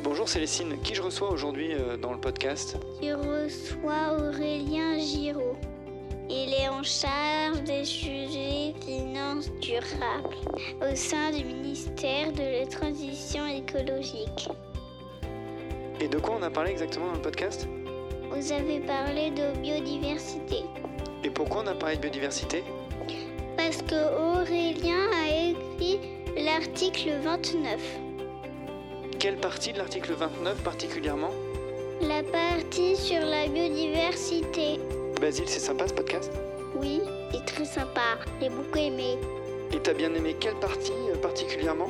Bonjour Célestine, qui je reçois aujourd'hui euh, dans le podcast? Tu reçois Aurélien Giraud. Il est en charge des sujets finances durables au sein du ministère de la Transition écologique. Et de quoi on a parlé exactement dans le podcast? Vous avez parlé de biodiversité. Et pourquoi on a parlé de biodiversité? Parce que Aurélien a écrit l'article 29. Quelle partie de l'article 29 particulièrement La partie sur la biodiversité. Basile, c'est sympa ce podcast Oui, c'est très sympa. J'ai beaucoup aimé. Et t'as bien aimé quelle partie euh, particulièrement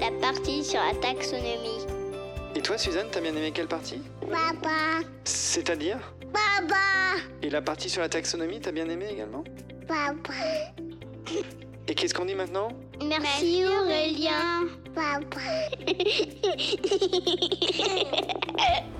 La partie sur la taxonomie. Et toi Suzanne, t'as bien aimé quelle partie Papa, C'est-à-dire papa, Et la partie sur la taxonomie, t'as bien aimé également papa. Et qu'est-ce qu'on dit maintenant Merci Aurélien. Papa.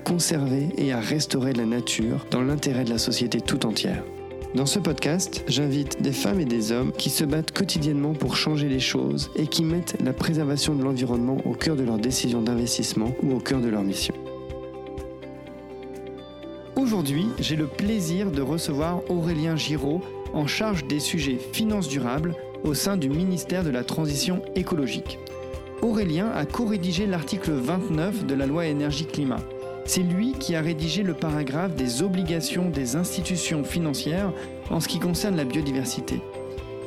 conserver et à restaurer la nature dans l'intérêt de la société tout entière. Dans ce podcast, j'invite des femmes et des hommes qui se battent quotidiennement pour changer les choses et qui mettent la préservation de l'environnement au cœur de leurs décisions d'investissement ou au cœur de leur mission. Aujourd'hui, j'ai le plaisir de recevoir Aurélien Giraud en charge des sujets finances durables au sein du ministère de la Transition écologique. Aurélien a co-rédigé l'article 29 de la loi énergie-climat. C'est lui qui a rédigé le paragraphe des obligations des institutions financières en ce qui concerne la biodiversité.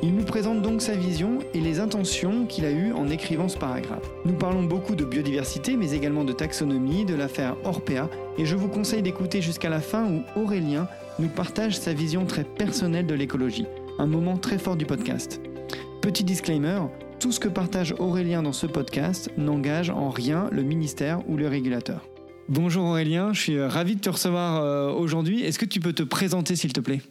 Il nous présente donc sa vision et les intentions qu'il a eues en écrivant ce paragraphe. Nous parlons beaucoup de biodiversité, mais également de taxonomie, de l'affaire Orpea, et je vous conseille d'écouter jusqu'à la fin où Aurélien nous partage sa vision très personnelle de l'écologie, un moment très fort du podcast. Petit disclaimer, tout ce que partage Aurélien dans ce podcast n'engage en rien le ministère ou le régulateur. Bonjour Aurélien, je suis ravi de te recevoir euh, aujourd'hui. Est-ce que tu peux te présenter s'il te plaît?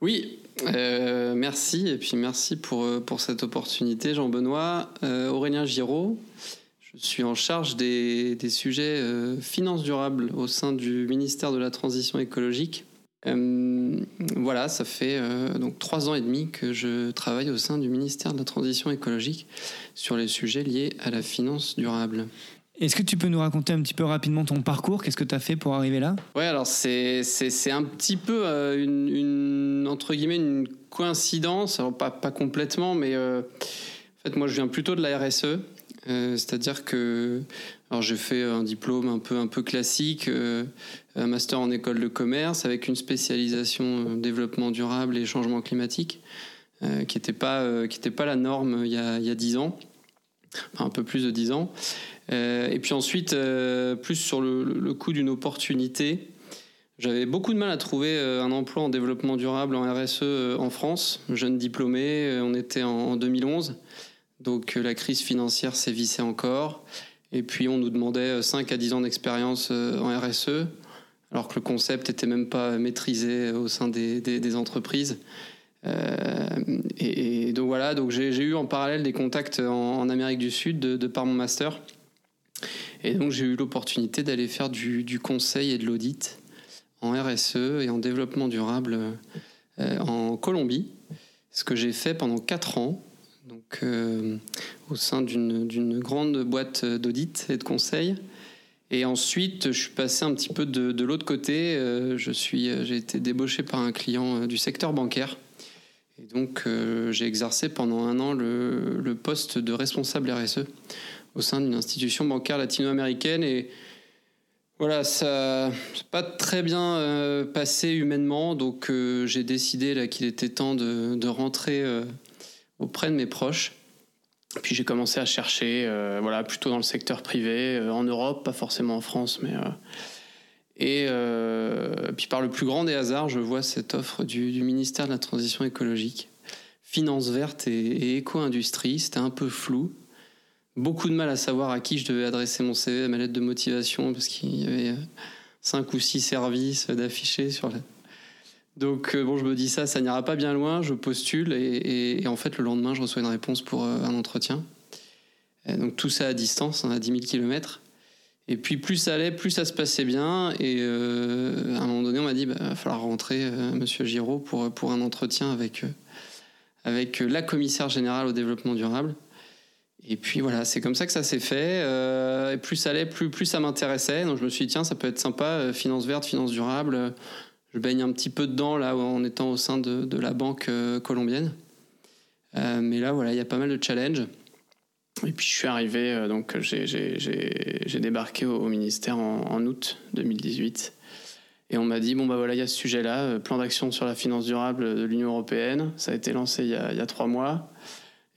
Oui, euh, merci et puis merci pour, euh, cette opportunité Jean-Benoît. Euh, Aurélien Giraud, je suis en charge des, sujets euh, finances durables au sein du ministère de la Transition écologique. Euh, voilà, ça fait euh, donc trois ans et demi que je travaille au sein du ministère de la Transition écologique sur les sujets liés à la finance durable. Est-ce que tu peux nous raconter un petit peu rapidement ton parcours? Qu'est-ce que tu as fait pour arriver là? Ouais, alors c'est un petit peu euh, une, une entre guillemets une coïncidence, pas pas complètement, mais euh, en fait moi je viens plutôt de la RSE, euh, c'est-à-dire que j'ai fait un diplôme un peu un peu classique, un master en école de commerce avec une spécialisation développement durable et changement climatique, qui n'était pas pas la norme il y a il y a dix ans, un peu plus de dix ans. Euh, et puis ensuite, euh, plus sur le, coup d'une opportunité, j'avais beaucoup de mal à trouver euh, un emploi en développement durable en RSE en France. Jeune diplômé, on était en, en 2011, donc la crise financière sévissait encore. Et puis on nous demandait euh, 5 à 10 ans d'expérience en RSE, alors que le concept était même pas maîtrisé au sein des, entreprises. Et, donc voilà, donc j'ai eu en parallèle des contacts en, Amérique du Sud de par mon master. Et donc j'ai eu l'opportunité d'aller faire du, conseil et de l'audit en RSE et en développement durable euh, en Colombie, ce que j'ai fait pendant quatre ans, donc euh, au sein d'une grande boîte d'audit et de conseil. Et ensuite, je suis passé un petit peu de, l'autre côté. euh, suis, j'ai été débauché par un client euh, du secteur bancaire. Et donc, euh, j'ai exercé pendant un an le poste de responsable RSE au sein d'une institution bancaire latino-américaine. Et voilà, ça n'a pas très bien euh, passé humainement. Donc, euh, j'ai décidé qu'il était temps de, de rentrer euh, auprès de mes proches. Puis j'ai commencé à chercher, voilà, plutôt dans le secteur privé, en Europe, pas forcément en France, mais et puis par le plus grand des hasards, je vois cette offre du, du ministère de la Transition écologique, finance verte et, et éco-industrie. C'était un peu flou. Beaucoup de mal à savoir à qui je devais adresser mon CV, ma lettre de motivation, parce qu'il y avait cinq ou six services d'affichés sur la... Donc bon, je me dis ça, ça n'ira pas bien loin, je postule et, en fait le lendemain je reçois une réponse pour un entretien. donc tout ça à distance, hein, à 10 000 km. Et puis plus ça allait, plus ça se passait bien. Et euh, à un moment donné, on m'a dit, il bah, va falloir rentrer, euh, Monsieur Giraud, pour, pour un entretien avec, euh, avec la commissaire générale au développement durable. Et puis voilà, c'est comme ça que ça s'est fait. et plus ça allait, plus, ça m'intéressait. Donc je me suis dit, tiens, ça peut être sympa, finance verte, finance durable. Je baigne un petit peu dedans, là, en étant au sein de, la banque colombienne. mais là, voilà, il y a pas mal de challenges. Et puis je suis arrivé, euh, donc j'ai débarqué au, ministère en, août 2018. Et on m'a dit, bon bah voilà, il y a ce sujet-là, euh, plan d'action sur la finance durable de l'Union européenne. Ça a été lancé il y a, trois mois.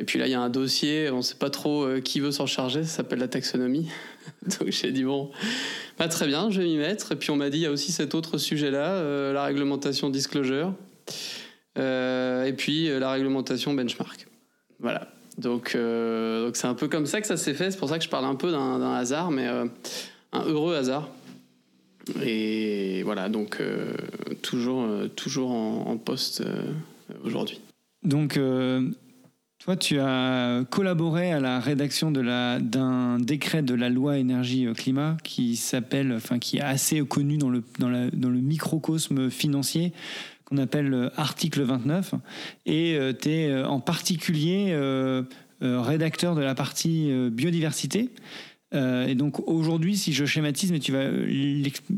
Et puis là, il y a un dossier, on ne sait pas trop euh, qui veut s'en charger, ça s'appelle la taxonomie. donc j'ai dit, bon, bah, très bien, je vais m'y mettre. Et puis on m'a dit, il y a aussi cet autre sujet-là, la réglementation disclosure. et puis la réglementation benchmark. Voilà. Euh, donc, c'est un peu comme ça que ça s'est fait. C'est pour ça que je parle un peu d'un hasard, mais euh, un heureux hasard. Et voilà, donc euh, toujours, toujours en, poste aujourd'hui. Donc, toi, tu as collaboré à la rédaction d'un décret de la loi énergie-climat qui s'appelle, enfin, qui est assez connu dans le, dans, dans le microcosme financier qu'on appelle euh, article 29. Et euh, tu es euh, en particulier rédacteur de la partie biodiversité. Euh, et donc aujourd'hui, si je schématise, mais tu vas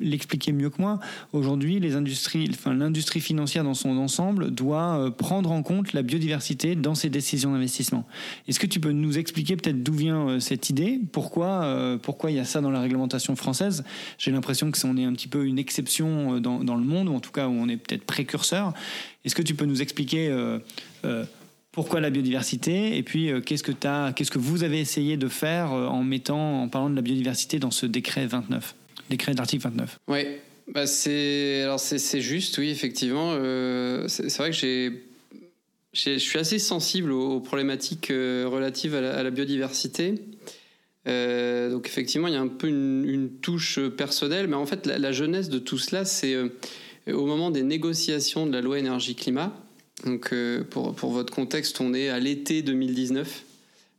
l'expliquer mieux que moi, aujourd'hui, l'industrie financière dans son ensemble doit euh, prendre en compte la biodiversité dans ses décisions d'investissement. Est-ce que tu peux nous expliquer peut-être d'où vient euh, cette idée? Pourquoi, pourquoi il y a ça dans la réglementation française? J'ai l'impression que on est un petit peu une exception dans, dans, le monde, ou en tout cas où on est peut-être précurseur. Est-ce que tu peux nous expliquer pourquoi la biodiversité et puis euh, qu'est-ce que as, qu'est-ce que vous avez essayé de faire euh, en mettant en parlant de la biodiversité dans ce décret 29 décret d'article 29 oui bah c'est alors c'est, juste oui effectivement euh, c'est, vrai que j'ai, je suis assez sensible aux, problématiques relatives à la, biodiversité. Donc effectivement il y a un peu une, touche personnelle mais en fait la, la jeunesse de tout cela c'est au moment des négociations de la loi énergie climat donc, euh, pour, pour, votre contexte, on est à l'été 2019.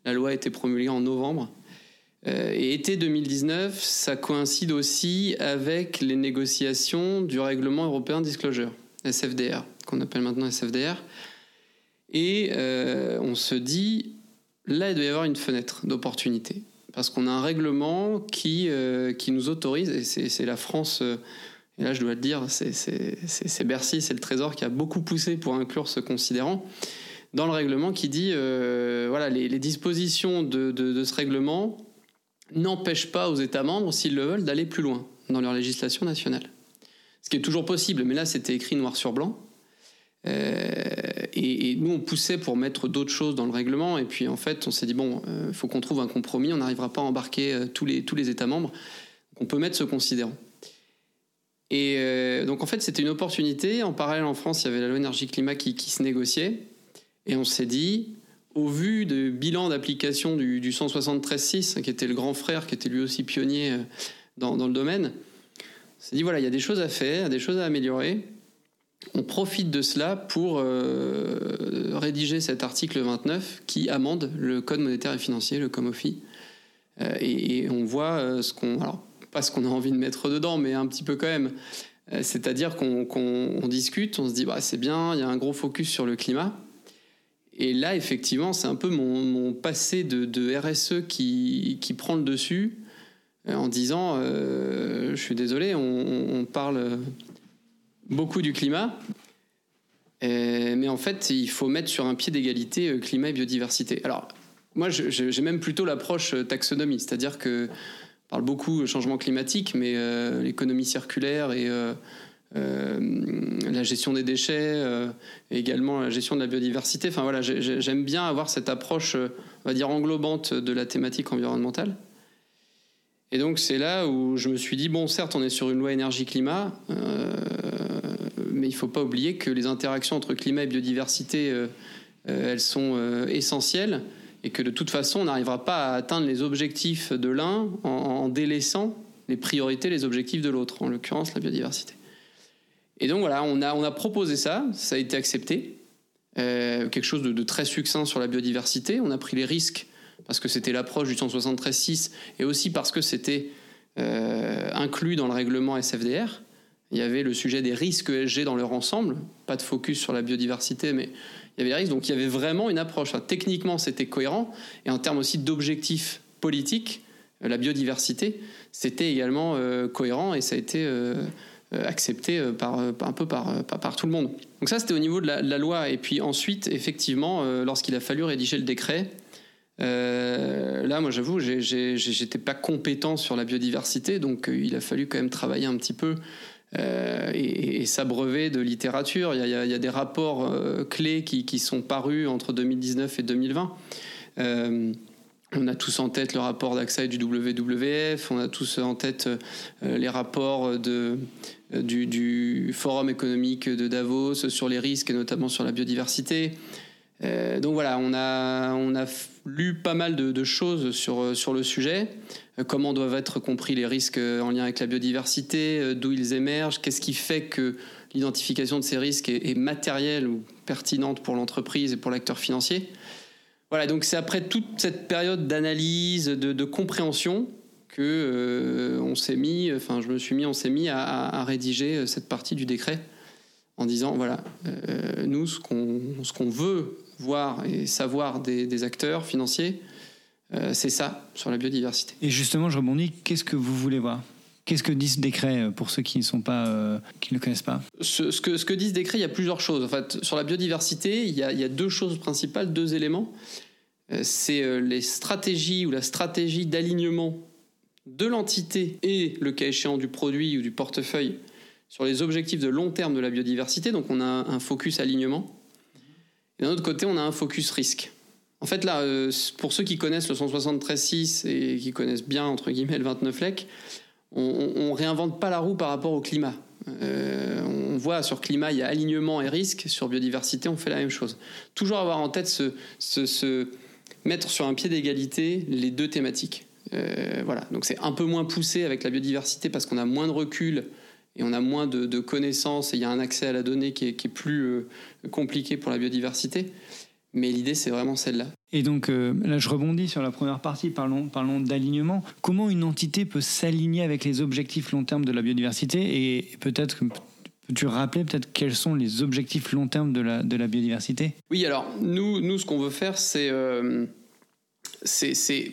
La loi a été promulguée en novembre. Euh, et été 2019, ça coïncide aussi avec les négociations du règlement européen disclosure, SFDR, qu'on appelle maintenant SFDR. Et euh, on se dit, là, il doit y avoir une fenêtre d'opportunité. Parce qu'on a un règlement qui, qui nous autorise, et c'est la France et là, je dois le dire, c'est Bercy, c'est le Trésor qui a beaucoup poussé pour inclure ce considérant dans le règlement qui dit euh, voilà les, dispositions de, ce règlement n'empêchent pas aux États membres, s'ils le veulent, d'aller plus loin dans leur législation nationale. Ce qui est toujours possible, mais là c'était écrit noir sur blanc. Euh, et, nous on poussait pour mettre d'autres choses dans le règlement, et puis en fait on s'est dit bon, il euh, faut qu'on trouve un compromis, on n'arrivera pas à embarquer tous les, tous les États membres, on peut mettre ce considérant. Et euh, donc en fait, c'était une opportunité. En parallèle, en France, il y avait la loi énergie-climat qui, se négociait. Et on s'est dit, au vu du bilan d'application du, du 173.6, qui était le grand frère, qui était lui aussi pionnier euh, dans, le domaine, on s'est dit, voilà, il y a des choses à faire, des choses à améliorer. On profite de cela pour euh, rédiger cet article 29 qui amende le Code monétaire et financier, le COMOFI. et, et, on voit ce qu'on... ce qu'on a envie de mettre dedans, mais un petit peu quand même. Euh, c'est-à-dire qu'on discute, on se dit bah, c'est bien, il y a un gros focus sur le climat. Et là, effectivement, c'est un peu mon, passé de, RSE qui, prend le dessus euh, en disant euh, je suis désolé, on, parle beaucoup du climat, mais en fait, il faut mettre sur un pied d'égalité climat et biodiversité. Alors, moi, j'ai même plutôt l'approche taxonomie, c'est-à-dire que on parle beaucoup de changement climatique, mais euh, l'économie circulaire et euh, euh, la gestion des déchets, et également la gestion de la biodiversité. Enfin voilà, j'aime bien avoir cette approche, on va dire englobante de la thématique environnementale. Et donc c'est là où je me suis dit bon, certes, on est sur une loi énergie-climat, mais il ne faut pas oublier que les interactions entre climat et biodiversité, elles sont essentielles et que de toute façon, on n'arrivera pas à atteindre les objectifs de l'un en, délaissant les priorités, les objectifs de l'autre, en l'occurrence la biodiversité. Et donc voilà, on a, on a proposé ça, ça a été accepté, euh, quelque chose de, très succinct sur la biodiversité. On a pris les risques parce que c'était l'approche du 173.6 et aussi parce que c'était euh, inclus dans le règlement SFDR. Il y avait le sujet des risques ESG dans leur ensemble, pas de focus sur la biodiversité, mais il y avait risques. Donc il y avait vraiment une approche. techniquement, c'était cohérent. Et en termes aussi d'objectifs politiques, euh, la biodiversité, c'était également euh, cohérent et ça a été accepté par, un peu par, par, tout le monde. Donc ça, c'était au niveau de la, loi. Et puis ensuite, effectivement, lorsqu'il a fallu rédiger le décret, là, moi, j'avoue, j'étais pas compétent sur la biodiversité, donc il a fallu quand même travailler un petit peu euh, et, s'abreuver de littérature. Il y a, des rapports euh, clés qui, sont parus entre 2019 et 2020. Euh, on a tous en tête le rapport d'AXA du WWF, on a tous en tête les rapports de, du, du, Forum économique de Davos sur les risques et notamment sur la biodiversité. Euh, donc voilà, on a, on a lu pas mal de, choses sur, sur le sujet, euh, comment doivent être compris les risques euh, en lien avec la biodiversité, d'où ils émergent, qu'est-ce qui fait que l'identification de ces risques est, matérielle ou pertinente pour l'entreprise et pour l'acteur financier. Voilà, donc c'est après toute cette période d'analyse, de, compréhension que on s'est mis, enfin je me suis mis, on s'est mis à rédiger cette partie du décret en disant voilà, euh, nous, ce qu'on veut voir et savoir des, acteurs financiers, euh, c'est ça, sur la biodiversité. Et justement, je rebondis, qu'est-ce que vous voulez voir? Qu'est-ce que dit ce décret euh, pour ceux qui ne sont pas, qui ne le connaissent pas? Ce, que, ce que dit ce décret, il y a plusieurs choses. En fait, sur la biodiversité, il y a, il y a deux choses principales, deux éléments. C'est les stratégies ou la stratégie d'alignement de l'entité et le cas échéant du produit ou du portefeuille sur les objectifs de long terme de la biodiversité. Donc on a un focus alignement. D'un autre côté, on a un focus risque. En fait, là, euh, pour ceux qui connaissent le 173.6 et qui connaissent bien, entre guillemets, le 29 LEC, on, ne réinvente pas la roue par rapport au climat. Euh, on voit sur climat, il y a alignement et risque. Sur biodiversité, on fait la même chose. Toujours avoir en tête ce, mettre sur un pied d'égalité les deux thématiques. Euh, voilà. Donc c'est un peu moins poussé avec la biodiversité parce qu'on a moins de recul et on a moins de, connaissances et il y a un accès à la donnée qui est, plus euh, compliqué pour la biodiversité. Mais l'idée, c'est vraiment celle-là. Et donc euh, là, je rebondis sur la première partie, parlons, parlons d'alignement. Comment une entité peut s'aligner avec les objectifs long terme de la biodiversité Et peut-être Peux-tu rappeler peut-être quels sont les objectifs long terme de la, de la biodiversité? Oui, alors nous, nous, ce qu'on veut faire, c'est euh,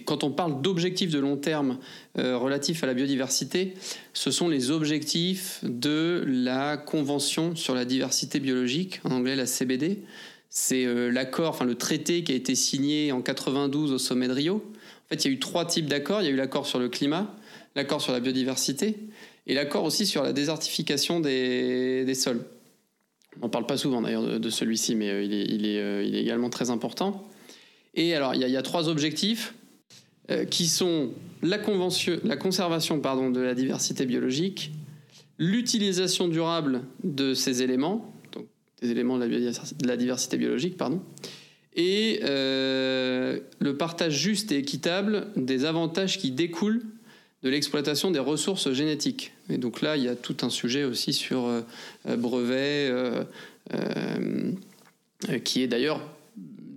quand on parle d'objectifs de long terme euh, relatifs à la biodiversité, ce sont les objectifs de la Convention sur la diversité biologique, en anglais la CBD. C'est euh, l'accord, enfin le traité qui a été signé en 92 au sommet de Rio. En fait, il y a eu trois types d'accords. Il y a eu l'accord sur le climat, l'accord sur la biodiversité et l'accord aussi sur la désertification des, sols. On n'en parle pas souvent d'ailleurs de, celui-ci, mais euh, il est également très important. Et alors, il y, a trois objectifs euh, qui sont la, la conservation pardon, de la diversité biologique, l'utilisation durable de ces éléments, donc des éléments de la, diversité biologique, pardon, et euh, le partage juste et équitable des avantages qui découlent de l'exploitation des ressources génétiques. Et donc là, il y a tout un sujet aussi sur euh, brevets, qui est d'ailleurs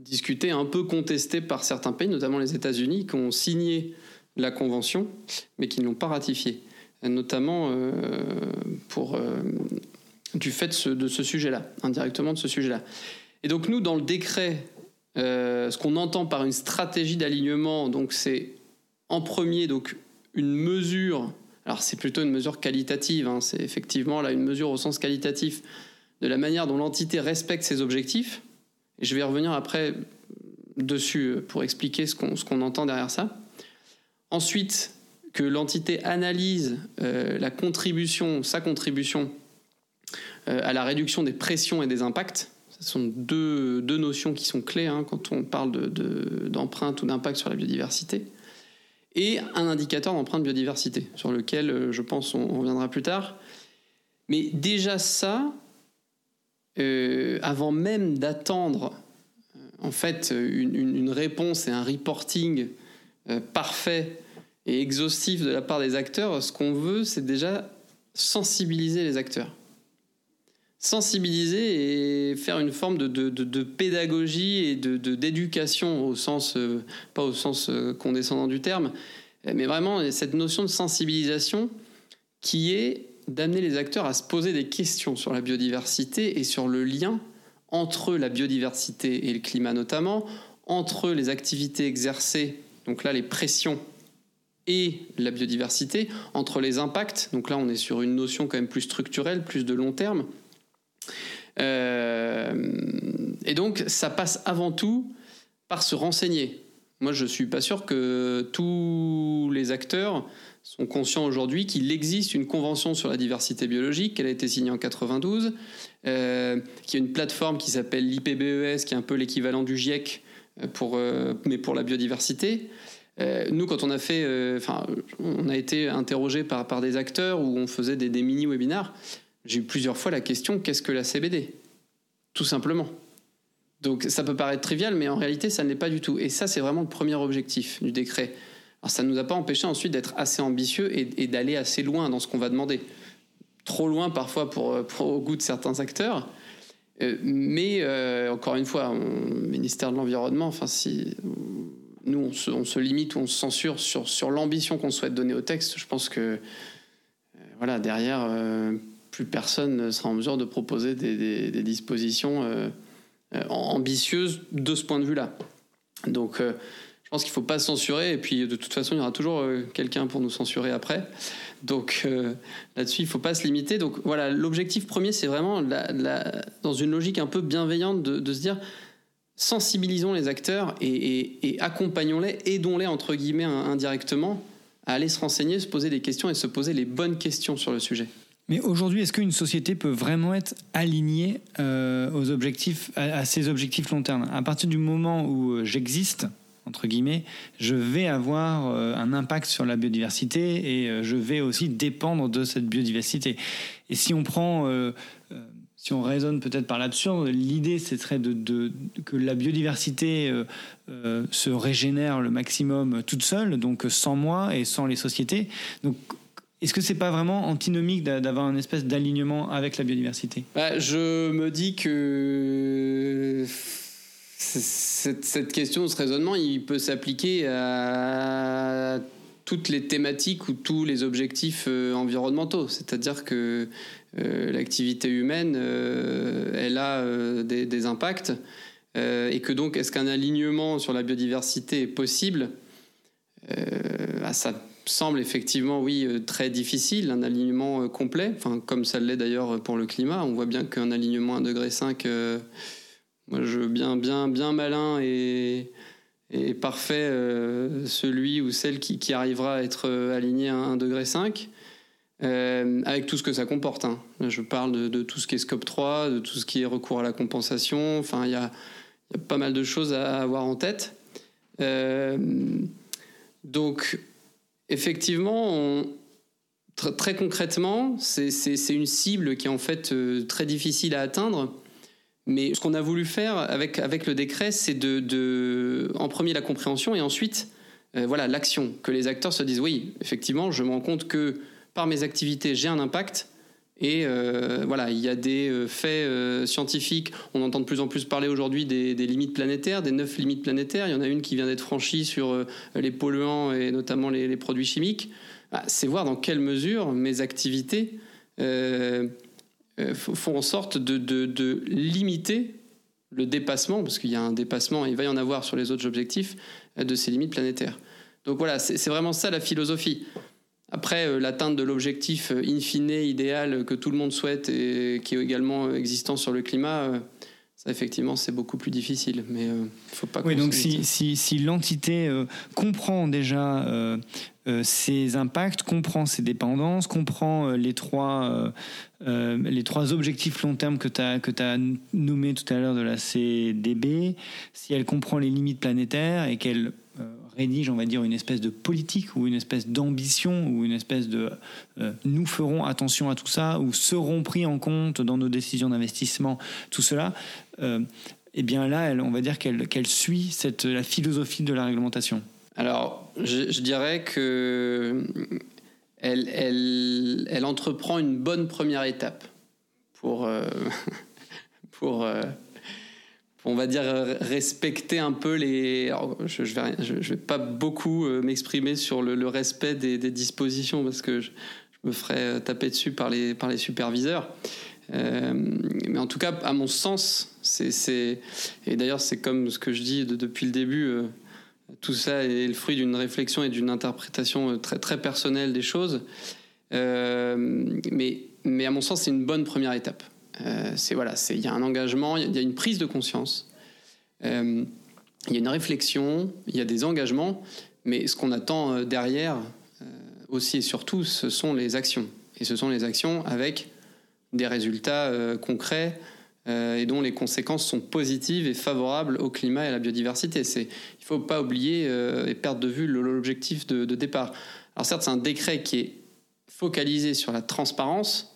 discuté, un peu contesté par certains pays, notamment les États-Unis, qui ont signé la convention, mais qui ne l'ont pas ratifiée, notamment euh, euh, du fait de ce, sujet-là, indirectement de ce sujet-là. Et donc nous, dans le décret, euh, ce qu'on entend par une stratégie d'alignement, donc c'est en premier donc une mesure. Alors c'est plutôt une mesure qualitative. Hein, c'est effectivement là une mesure au sens qualitatif de la manière dont l'entité respecte ses objectifs. Je vais revenir après dessus pour expliquer ce qu'on entend derrière ça. Ensuite, que l'entité analyse euh, la contribution, sa contribution euh, à la réduction des pressions et des impacts. Ce sont deux, deux notions qui sont clés hein, quand on parle d'empreinte de, ou d'impact sur la biodiversité. Et un indicateur d'empreinte biodiversité, sur lequel euh, je pense on reviendra plus tard. Mais déjà ça, euh, avant même d'attendre, euh, en fait une, réponse et un reporting parfait et exhaustif de la part des acteurs. Ce qu'on veut, c'est déjà sensibiliser les acteurs sensibiliser et faire une forme de, pédagogie et de, d'éducation au sens, euh, pas au sens euh, condescendant du terme, mais vraiment cette notion de sensibilisation qui est d'amener les acteurs à se poser des questions sur la biodiversité et sur le lien entre la biodiversité et le climat notamment, entre les activités exercées, donc là les pressions et la biodiversité, entre les impacts, donc là on est sur une notion quand même plus structurelle, plus de long terme, euh, et donc, ça passe avant tout par se renseigner. Moi, je suis pas sûr que tous les acteurs sont conscients aujourd'hui qu'il existe une convention sur la diversité biologique, qu'elle a été signée en 92, euh, qu'il y a une plateforme qui s'appelle l'IPBES, qui est un peu l'équivalent du GIEC, euh, pour, mais pour la biodiversité. nous, quand on a fait, enfin, on a été interrogé par, par des acteurs où on faisait des, des mini-webinars j'ai eu plusieurs fois la question qu'est-ce que la CBD Tout simplement. Donc ça peut paraître trivial, mais en réalité, ça ne l'est pas du tout. Et ça, c'est vraiment le premier objectif du décret. Alors ça ne nous a pas empêché ensuite d'être assez ambitieux et, d'aller assez loin dans ce qu'on va demander. Trop loin parfois pour, pour au goût de certains acteurs. Euh, mais euh, encore une fois, au ministère de l'Environnement, enfin, si nous on se, on limite ou on se censure sur, l'ambition qu'on souhaite donner au texte, je pense que euh, voilà, derrière, plus personne ne sera en mesure de proposer des, dispositions euh, euh, ambitieuses de ce point de vue-là. Donc, euh, qu'il ne faut pas censurer, et puis de toute façon, il y aura toujours quelqu'un pour nous censurer après. Donc, là-dessus, il ne faut pas se limiter. Donc, voilà, l'objectif premier, c'est vraiment, dans une logique un peu bienveillante, de, se dire sensibilisons les acteurs et, accompagnons-les, aidons-les, entre guillemets, indirectement, à aller se renseigner, se poser des questions et se poser les bonnes questions sur le sujet. Mais aujourd'hui, est-ce qu'une société peut vraiment être alignée euh, aux objectifs, à, ses objectifs long terme? À partir du moment où euh, j'existe, entre guillemets, je vais avoir euh, un impact sur la biodiversité et je vais aussi dépendre de cette biodiversité. Et si on prend, si on raisonne peut-être par l'absurde, l'idée ce serait de, que la biodiversité se régénère le maximum toute seule, donc sans moi et sans les sociétés. Donc est-ce que c'est pas vraiment antinomique d'avoir une espèce d'alignement avec la biodiversité? Bah, Je me dis que cette, question, ce raisonnement, il peut s'appliquer à toutes les thématiques ou tous les objectifs euh, environnementaux. C'est-à-dire que euh, l'activité humaine, euh, elle a des, impacts. et que donc, est-ce qu'un alignement sur la biodiversité est possible? Bah, Ça semble effectivement, oui, très difficile, un alignement complet, comme ça l'est d'ailleurs pour le climat. On voit bien qu'un alignement à 1,5 degré, je bien, bien, bien malin et, et parfait, celui ou celle qui, arrivera à être aligné à 1,5 degré. avec tout ce que ça comporte. Hein. Je parle de, tout ce qui est scope 3, de tout ce qui est recours à la compensation. Enfin, il y a, y a, pas mal de choses à avoir en tête. donc, effectivement, très, concrètement, c'est une cible qui est en fait euh, très difficile à atteindre. Mais ce qu'on a voulu faire avec, avec le décret, c'est de, en premier la compréhension et ensuite euh, voilà l'action. Que les acteurs se disent oui, effectivement, je me rends compte que par mes activités, j'ai un impact. Et euh, voilà, il y a des faits scientifiques. On entend de plus en plus parler aujourd'hui des, limites planétaires, des neuf limites planétaires. Il y en a une qui vient d'être franchie sur les polluants et notamment les, produits chimiques. Bah, c'est voir dans quelle mesure mes activités euh, font en sorte de, de, limiter le dépassement, parce qu'il y a un dépassement, il va y en avoir sur les autres objectifs, de ces limites planétaires. Donc voilà, c'est vraiment ça la philosophie. Après, euh, l'atteinte de l'objectif euh, in fine idéal que tout le monde souhaite et qui est également existant sur le climat, euh, effectivement c'est beaucoup plus difficile. Mais il faut pas. Oui, donc si, si, si l'entité comprend déjà ses impacts, comprend ses dépendances, comprend les trois les trois objectifs long terme que tu as que as nommés tout à l'heure de la CDB, si elle comprend les limites planétaires et qu'elle rédige, on va dire, une espèce de politique ou une espèce d'ambition ou une espèce de euh, nous ferons attention à tout ça ou seront pris en compte dans nos décisions d'investissement, tout cela. Euh, eh bien là, elle, on va dire qu'elle suit cette, la philosophie de la réglementation. Alors, je, dirais que elle, elle, elle, entreprend une bonne première étape pour, euh, pour, euh, on va dire, respecter un peu les. je je, vais, pas beaucoup euh, m'exprimer sur le, respect des, dispositions parce que je, me ferais taper dessus par les, par les superviseurs. mais en tout cas, à mon sens, c'est. Et d'ailleurs, c'est comme ce que je dis depuis le début tout ça est le fruit d'une réflexion et d'une interprétation euh, très, très personnelle des choses. Euh, mais, mais à mon sens, c'est une bonne première étape. Euh, c'est voilà, il y a un engagement, il y, a une prise de conscience, il y a une réflexion, il y a des engagements, mais ce qu'on attend derrière aussi et surtout, ce sont les actions. Et ce sont les actions avec des résultats concrets, euh, et dont les conséquences sont positives et favorables au climat et à la biodiversité. Il ne faut pas oublier euh, et perdre de vue l'objectif de, départ. Alors certes, c'est un décret qui est focalisé sur la transparence,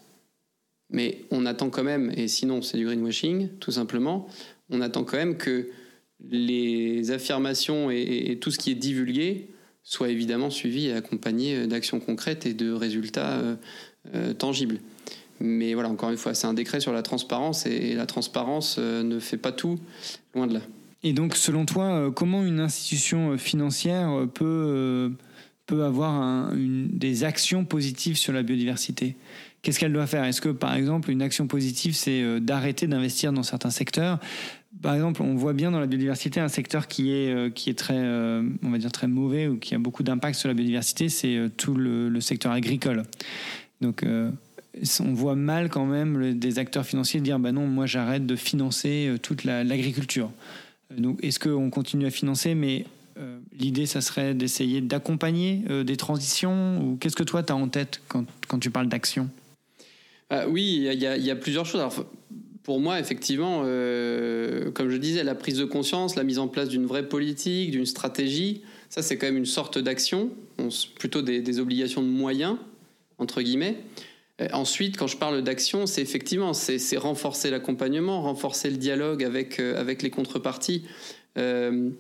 mais on attend quand même, et sinon c'est du greenwashing, tout simplement, on attend quand même que les affirmations et, tout ce qui est divulgué soit évidemment suivi et accompagné d'actions concrètes et de résultats euh, tangibles. Mais voilà, encore une fois, c'est un décret sur la transparence et la transparence euh, ne fait pas tout, loin de là. Et donc, selon toi, euh, comment une institution euh, financière peut, peut avoir des actions positives sur la biodiversité? Qu'est-ce qu'elle doit faire? Est-ce que, par exemple, une action positive, c'est d'arrêter d'investir dans certains secteurs? Par exemple, on voit bien dans la biodiversité un secteur qui est, qui est très, on va dire, très mauvais ou qui a beaucoup d'impact sur la biodiversité, c'est tout le, secteur agricole. Donc, on voit mal quand même des acteurs financiers dire bah non, moi j'arrête de financer euh, toute l'agriculture. Euh, donc est-ce qu'on continue à financer, mais euh, l'idée ça serait d'essayer d'accompagner des transitions ou qu'est-ce que toi tu as en tête quand, quand tu parles d'action? Oui, il y, a plusieurs choses. Pour moi, effectivement, comme je disais, la prise de conscience, la mise en place d'une vraie politique, d'une stratégie, ça c'est quand même une sorte d'action, plutôt des, obligations de moyens, entre guillemets. Euh, ensuite, quand je parle d'action, c'est effectivement c'est renforcer l'accompagnement, renforcer le dialogue avec, euh, avec les contreparties euh,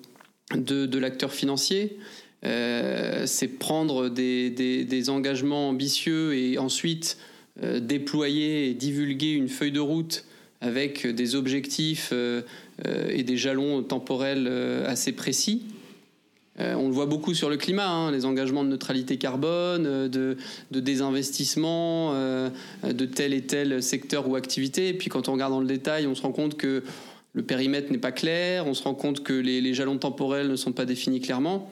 de, de l'acteur financier. c'est prendre des, des, engagements ambitieux et ensuite déployer et divulguer une feuille de route avec des objectifs et des jalons temporels assez précis. Euh, on le voit beaucoup sur le climat, hein, les engagements de neutralité carbone, euh, de, désinvestissement euh, de tel et tel secteur ou activité. Et puis quand on regarde dans le détail, on se rend compte que le périmètre n'est pas clair, on se rend compte que les, jalons temporels ne sont pas définis clairement.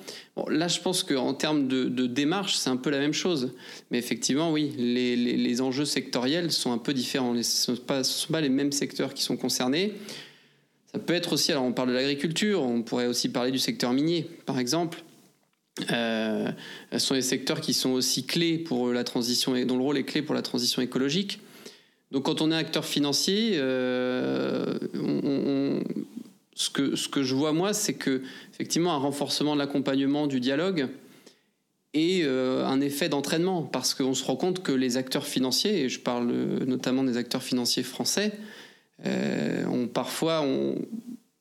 Là, je pense qu'en termes de, démarche, c'est un peu la même chose. Mais effectivement, oui, les, enjeux sectoriels sont un peu différents. Ce ne sont, pas les mêmes secteurs qui sont concernés. Ça peut être aussi, alors on parle de l'agriculture, on pourrait aussi parler du secteur minier, par exemple. Euh, ce sont des secteurs qui sont aussi clés pour la transition, dont le rôle est clé pour la transition écologique. Donc quand on est acteur financier, euh, ce, que, je vois moi, c'est que effectivement un renforcement de l'accompagnement, du dialogue, et euh, un effet d'entraînement, parce qu'on se rend compte que les acteurs financiers, et je parle notamment des acteurs financiers français, euh, on, parfois, on,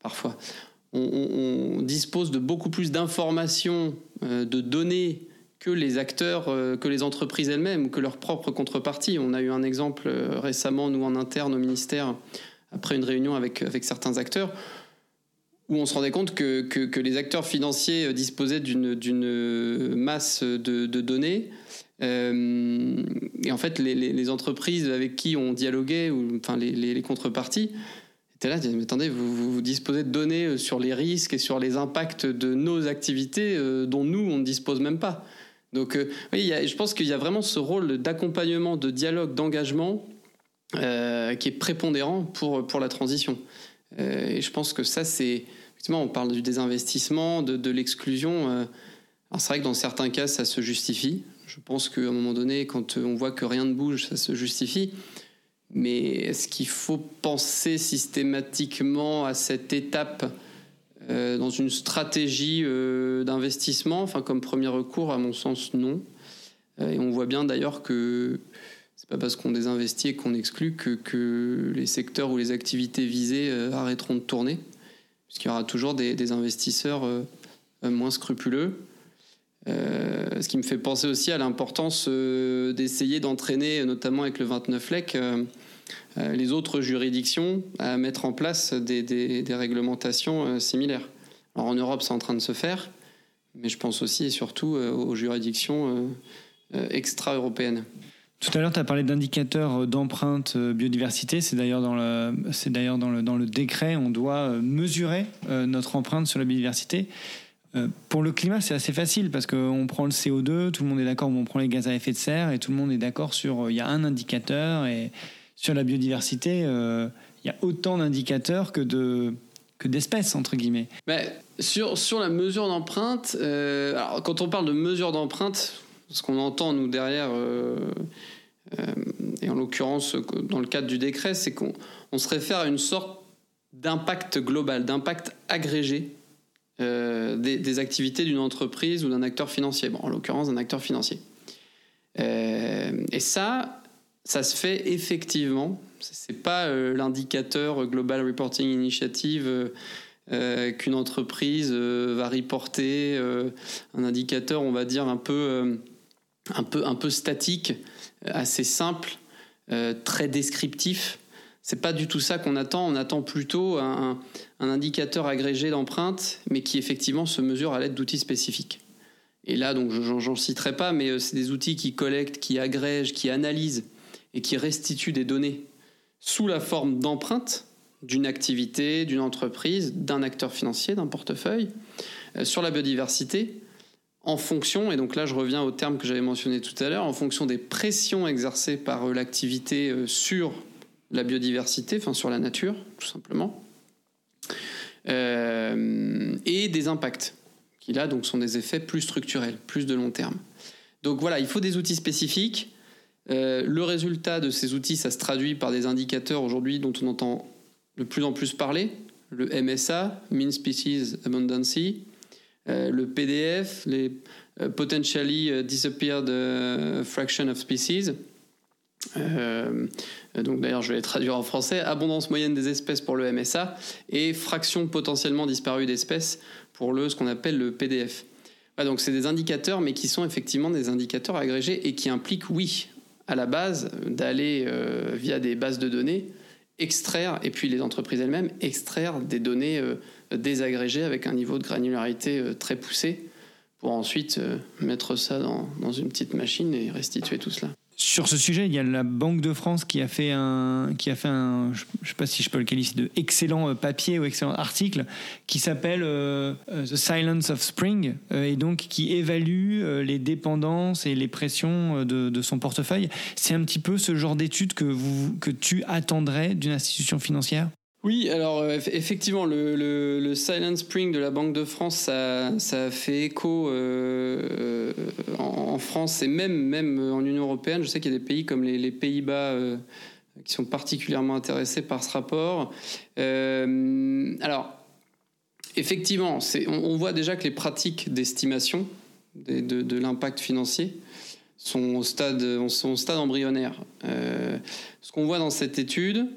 parfois on, dispose de beaucoup plus d'informations, euh, de données que les acteurs, euh, que les entreprises elles-mêmes, que leurs propres contreparties. On a eu un exemple récemment, nous en interne au ministère, après une réunion avec certains acteurs, où on se rendait compte que, que, les acteurs financiers disposaient d'une masse de, données euh, et en fait, les, entreprises avec qui on dialoguait, ou enfin les, contreparties, étaient là, mais attendez, vous, vous, disposez de données euh, sur les risques et sur les impacts de nos activités euh, dont nous, on ne dispose même pas. Donc, oui, je pense qu'il y a vraiment ce rôle d'accompagnement, de dialogue, d'engagement qui est prépondérant pour, pour la transition. Et je pense que ça, c'est. Effectivement, on parle du désinvestissement, de, de l'exclusion. alors, c'est vrai que dans certains cas, ça se justifie. Je pense qu'à un moment donné, quand on voit que rien ne bouge, ça se justifie. Mais est-ce qu'il faut penser systématiquement à cette étape euh, dans une stratégie euh, d'investissement? Enfin, comme premier recours, à mon sens, non. Euh, et on voit bien d'ailleurs que pas parce qu'on désinvestit et qu'on exclut que, que, les secteurs ou les activités visées arrêteront de tourner. puisqu'il y aura toujours des, investisseurs moins scrupuleux. ce qui me fait penser aussi à l'importance d'essayer d'entraîner, notamment avec le 29 LEC, les autres juridictions à mettre en place des, réglementations similaires. Alors en Europe, c'est en train de se faire, mais je pense aussi et surtout aux juridictions extra-européennes. Tout à l'heure, tu as parlé d'indicateurs euh, d'empreinte euh, biodiversité. C'est d'ailleurs dans le, c'est d'ailleurs dans le, dans le décret, on doit euh, mesurer notre empreinte sur la biodiversité. Pour le climat, c'est assez facile parce qu'on prend le CO2, tout le monde est d'accord, on prend les gaz à effet de serre et tout le monde est d'accord sur. Il y a un indicateur et sur la biodiversité, il y a autant d'indicateurs que de que d'espèces entre guillemets. Mais sur sur la mesure d'empreinte, alors quand on parle de mesure d'empreinte, ce qu'on entend, nous, derrière, euh, euh, et en l'occurrence, dans le cadre du décret, c'est qu'on se réfère à une sorte d'impact global, d'impact agrégé euh, des, activités d'une entreprise ou d'un acteur financier, bon, en l'occurrence d'un acteur financier. et ça, ça se fait effectivement. C'est pas l'indicateur Global Reporting Initiative qu'une entreprise va reporter, un indicateur, on va dire, un peu un peu, statique, euh, assez simple, euh, très descriptif. C'est pas du tout ça qu'on attend. On attend plutôt un, indicateur agrégé d'empreintes, mais qui effectivement se mesure à l'aide d'outils spécifiques. Et là, donc, j'en citerai pas, mais euh, c'est des outils qui collectent, qui agrègent, qui analysent et qui restituent des données sous la forme d'empreintes d'une activité, d'une entreprise, d'un acteur financier, d'un portefeuille, sur la biodiversité, en fonction, et donc là je reviens au terme que j'avais mentionné tout à l'heure, en fonction des pressions exercées par euh, l'activité euh, sur la biodiversité, enfin sur la nature, tout simplement, euh, et des impacts, qui là donc sont des effets plus structurels, plus de long terme. Donc voilà, il faut des outils spécifiques. le résultat de ces outils, ça se traduit par des indicateurs aujourd'hui dont on entend de plus en plus parler, le MSA, Mean Species Abundancy, le PDF, les euh, Potentially euh, Disappeared Fraction of Species. donc d'ailleurs, je vais les traduire en français. Abondance moyenne des espèces pour le MSA et fraction potentiellement disparue d'espèces pour le ce qu'on appelle le PDF. donc c'est des indicateurs, mais qui sont effectivement des indicateurs agrégés et qui impliquent, oui, à la base, d'aller via des bases de données extraire, et puis les entreprises elles-mêmes, extraire des données désagrégé avec un niveau de granularité euh, très poussé pour ensuite euh, mettre ça dans, dans une petite machine et restituer tout cela. Sur ce sujet, il y a la Banque de France qui a fait un, qui a fait un, je ne sais pas si je peux le qualifier de excellent euh, papier ou excellent article, qui s'appelle The Silence of Spring, et donc qui évalue les dépendances et les pressions de, de son portefeuille. C'est un petit peu ce genre d'étude que vous, que tu attendrais d'une institution financière? Oui, alors euh, effectivement, le, Silent Spring de la Banque de France, ça, fait écho euh, en, France et même, en Union européenne. Je sais qu'il y a des pays comme les, Pays-Bas euh, qui sont particulièrement intéressés par ce rapport. alors, effectivement, on, on, voit déjà que les pratiques d'estimation de, de, l'impact financier sont au stade, sont au stade embryonnaire. ce qu'on voit dans cette étude,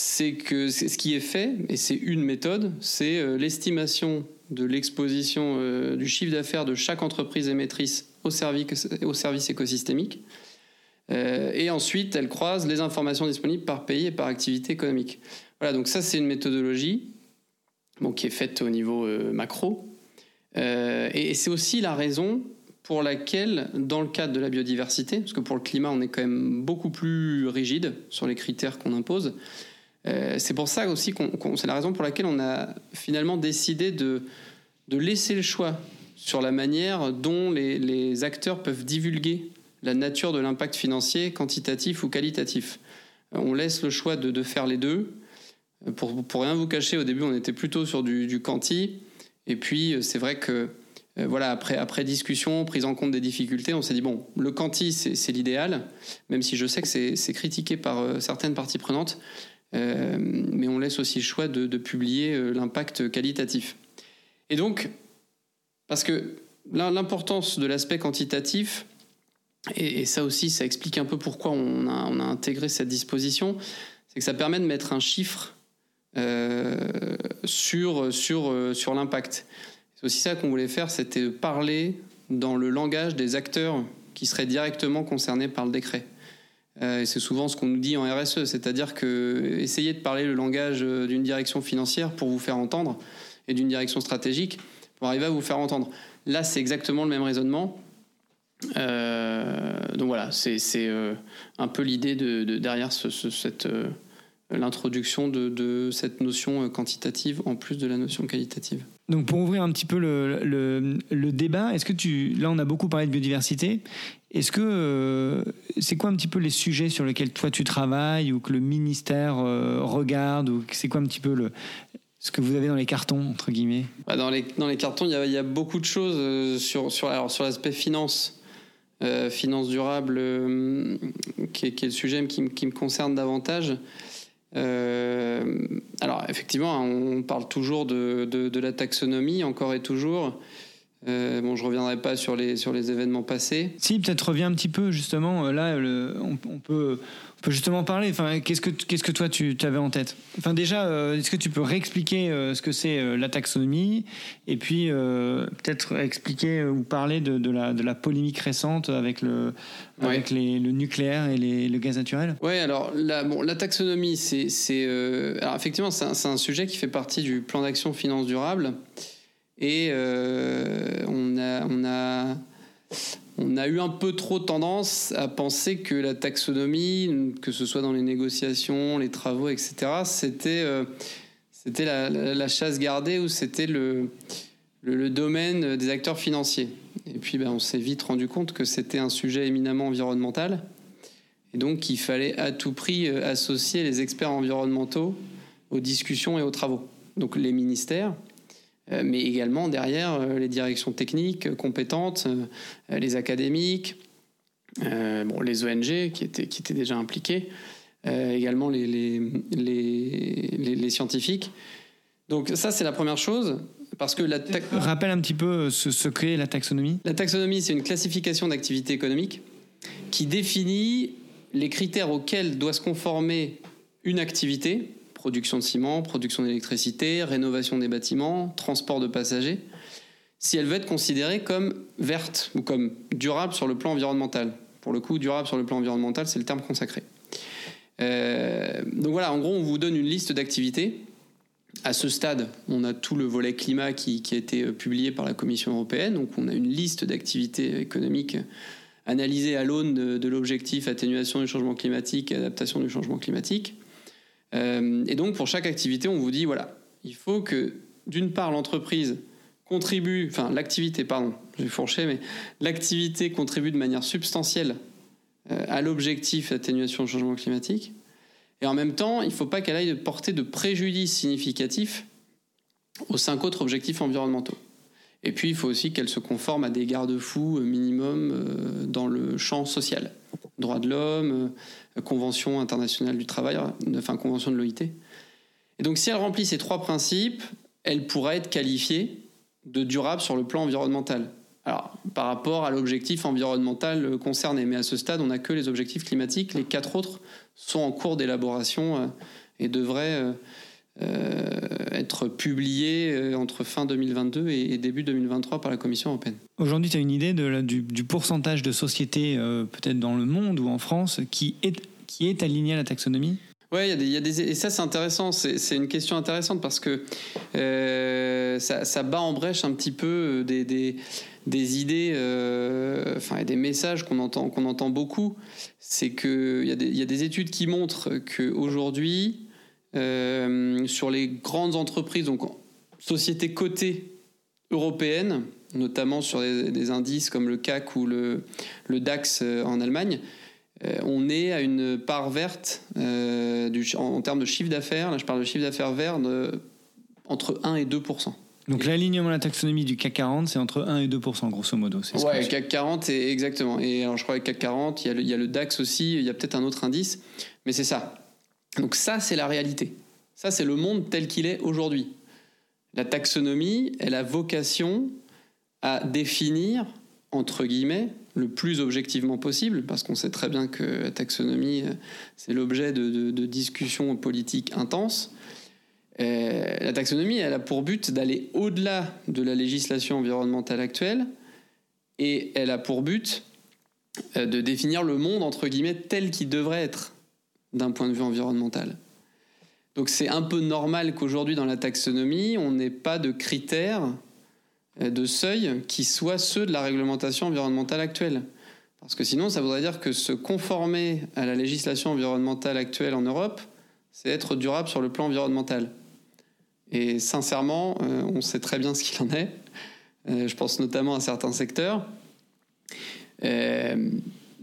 c'est que ce qui est fait, et c'est une méthode, c'est euh, l'estimation de l'exposition euh, du chiffre d'affaires de chaque entreprise émettrice au service, au service écosystémique. Euh, et ensuite, elle croise les informations disponibles par pays et par activité économique. Voilà, donc ça, c'est une méthodologie qui est faite au niveau macro. et c'est aussi la raison pour laquelle, dans le cadre de la biodiversité, parce que pour le climat, on est quand même beaucoup plus rigide sur les critères qu'on impose, euh, c'est pour ça aussi qu'on, c'est la raison pour laquelle on a finalement décidé de, de laisser le choix sur la manière dont les, acteurs peuvent divulguer la nature de l'impact financier, quantitatif ou qualitatif. Euh, on laisse le choix de, de faire les deux. Euh, pour, pour, rien vous cacher, au début, on était plutôt sur du, du quanti. Et puis, c'est vrai que, voilà, après, après discussion, prise en compte des difficultés, on s'est dit, bon, le quanti, c'est, l'idéal, même si je sais que c'est, c'est critiqué par certaines parties prenantes. Euh, mais on laisse aussi le choix de, publier euh, l'impact qualitatif. Et donc, parce que l'importance de l'aspect quantitatif, et, ça aussi, ça explique un peu pourquoi on a, intégré cette disposition, c'est que ça permet de mettre un chiffre sur, sur, sur l'impact. C'est aussi ça qu'on voulait faire, c'était parler dans le langage des acteurs qui seraient directement concernés par le décret. Euh, c'est souvent ce qu'on nous dit en RSE, c'est-à-dire que essayez de parler le langage d'une direction financière pour vous faire entendre et d'une direction stratégique pour arriver à vous faire entendre. Là, c'est exactement le même raisonnement. Euh, donc voilà, c'est euh, un peu l'idée de, derrière cette l'introduction de, cette notion quantitative en plus de la notion qualitative. Donc pour ouvrir un petit peu le, le, débat, est-ce que tu, là on a beaucoup parlé de biodiversité, est-ce que euh, c'est quoi un petit peu les sujets sur lesquels toi tu travailles ou que le ministère euh, regarde ou c'est quoi un petit peu le, ce que vous avez dans les cartons entre guillemets? Bah, dans, les, dans les cartons il y a, il y a beaucoup de choses euh, sur, sur, alors, sur l'aspect finance, finance durable, qui est, qui, est, le sujet qui, qui me concerne davantage. Euh, alors effectivement, on parle toujours de, de, la taxonomie, encore et toujours. Euh, bon, je reviendrai pas sur les sur les événements passés. Si, peut-être reviens un petit peu justement. Euh, là, on, peut on peut justement parler. Enfin, qu'est-ce que qu'est-ce que toi tu avais en tête? Enfin, déjà, euh, est-ce que tu peux réexpliquer ce que c'est la taxonomie? Et puis peut-être expliquer ou parler de, de, la de la polémique récente avec le avec les, le nucléaire et les, le gaz naturel? Oui, alors la, bon, la taxonomie, c'est alors effectivement c'est un, un, sujet qui fait partie du plan d'action finance durable. Et euh, on, a, on, a, on a eu un peu trop tendance à penser que la taxonomie, que ce soit dans les négociations, les travaux, etc., c'était euh, la, chasse gardée ou c'était le, le, domaine des acteurs financiers. Et puis ben, on s'est vite rendu compte que c'était un sujet éminemment environnemental et donc qu'il fallait à tout prix euh, associer les experts environnementaux aux discussions et aux travaux. Donc les ministères, mais également derrière euh, les directions techniques euh, compétentes, les académiques, bon, les ONG qui étaient, qui étaient déjà impliqués, également les, les, les, les, scientifiques. Donc ça, c'est la première chose. Parce que la Rappelle un petit peu ce, ce qu'est la taxonomie. La taxonomie, c'est une classification d'activités économiques qui définit les critères auxquels doit se conformer une activité production de ciment, production d'électricité, rénovation des bâtiments, transport de passagers, si elle veut être considérée comme verte ou comme durable sur le plan environnemental. Pour le coup, durable sur le plan environnemental, c'est le terme consacré. Euh, donc voilà, en gros, on vous donne une liste d'activités. À ce stade, on a tout le volet climat qui, a été euh, publié par la Commission européenne. Donc on a une liste d'activités économiques analysées à l'aune de, de l'objectif atténuation du changement climatique et adaptation du changement climatique. Euh, et donc, pour chaque activité, on vous dit, voilà, il faut que, d'une part, l'entreprise contribue, enfin, l'activité, pardon, je vais fourcher, mais l'activité contribue de manière substantielle euh, à l'objectif d'atténuation du changement climatique. Et en même temps, il ne faut pas qu'elle aille porter de préjudice significatif aux cinq autres objectifs environnementaux. Et puis, il faut aussi qu'elle se conforme à des garde-fous minimum euh, dans le champ social. Droits de l'homme, Convention internationale du travail, enfin Convention de l'OIT. Et donc si elle remplit ces trois principes, elle pourrait être qualifiée de durable sur le plan environnemental. Alors, par rapport à l'objectif environnemental concerné, mais à ce stade, on n'a que les objectifs climatiques. Les quatre autres sont en cours d'élaboration euh, et devraient euh, euh, être publié euh, entre fin 2022 et, début 2023 par la Commission européenne. Aujourd'hui, tu as une idée de, du, pourcentage de sociétés, euh, peut-être dans le monde ou en France, qui est, qui est aligné à la taxonomie? Oui, il y, a des, et ça c'est intéressant, c'est une question intéressante parce que ça, ça, bat en brèche un petit peu des, des, des idées, enfin des messages qu'on entend, qu'on entend beaucoup. C'est qu'il y, y, a des études qui montrent qu'aujourd'hui, euh, sur les grandes entreprises, donc sociétés cotées européennes, notamment sur des, indices comme le CAC ou le, le DAX euh, en Allemagne, euh, on est à une part verte du, en, termes de chiffre d'affaires, là je parle de chiffre d'affaires vert, de, entre 1 et 2% donc l'alignement de la taxonomie du CAC 40, c'est entre 1 et 2% grosso modo. C'est ouais, CAC 40, exactement. Et alors je crois que CAC 40, il y, a le, il y a le DAX aussi, il y a peut-être un autre indice, mais c'est ça. Donc ça, c'est la réalité. Ça, c'est le monde tel qu'il est aujourd'hui. La taxonomie, elle a vocation à définir, entre guillemets, le plus objectivement possible, parce qu'on sait très bien que la taxonomie, c'est l'objet de, discussions politiques intenses, la taxonomie, elle a pour but d'aller au-delà de la législation environnementale actuelle et elle a pour but de définir le monde, entre guillemets, tel qu'il devrait être d'un point de vue environnemental. Donc c'est un peu normal qu'aujourd'hui dans la taxonomie, on n'ait pas de critères euh, de seuil qui soient ceux de la réglementation environnementale actuelle. Parce que sinon, ça voudrait dire que se conformer à la législation environnementale actuelle en Europe, c'est être durable sur le plan environnemental. Et sincèrement, euh, on sait très bien ce qu'il en est. Euh, je pense notamment à certains secteurs.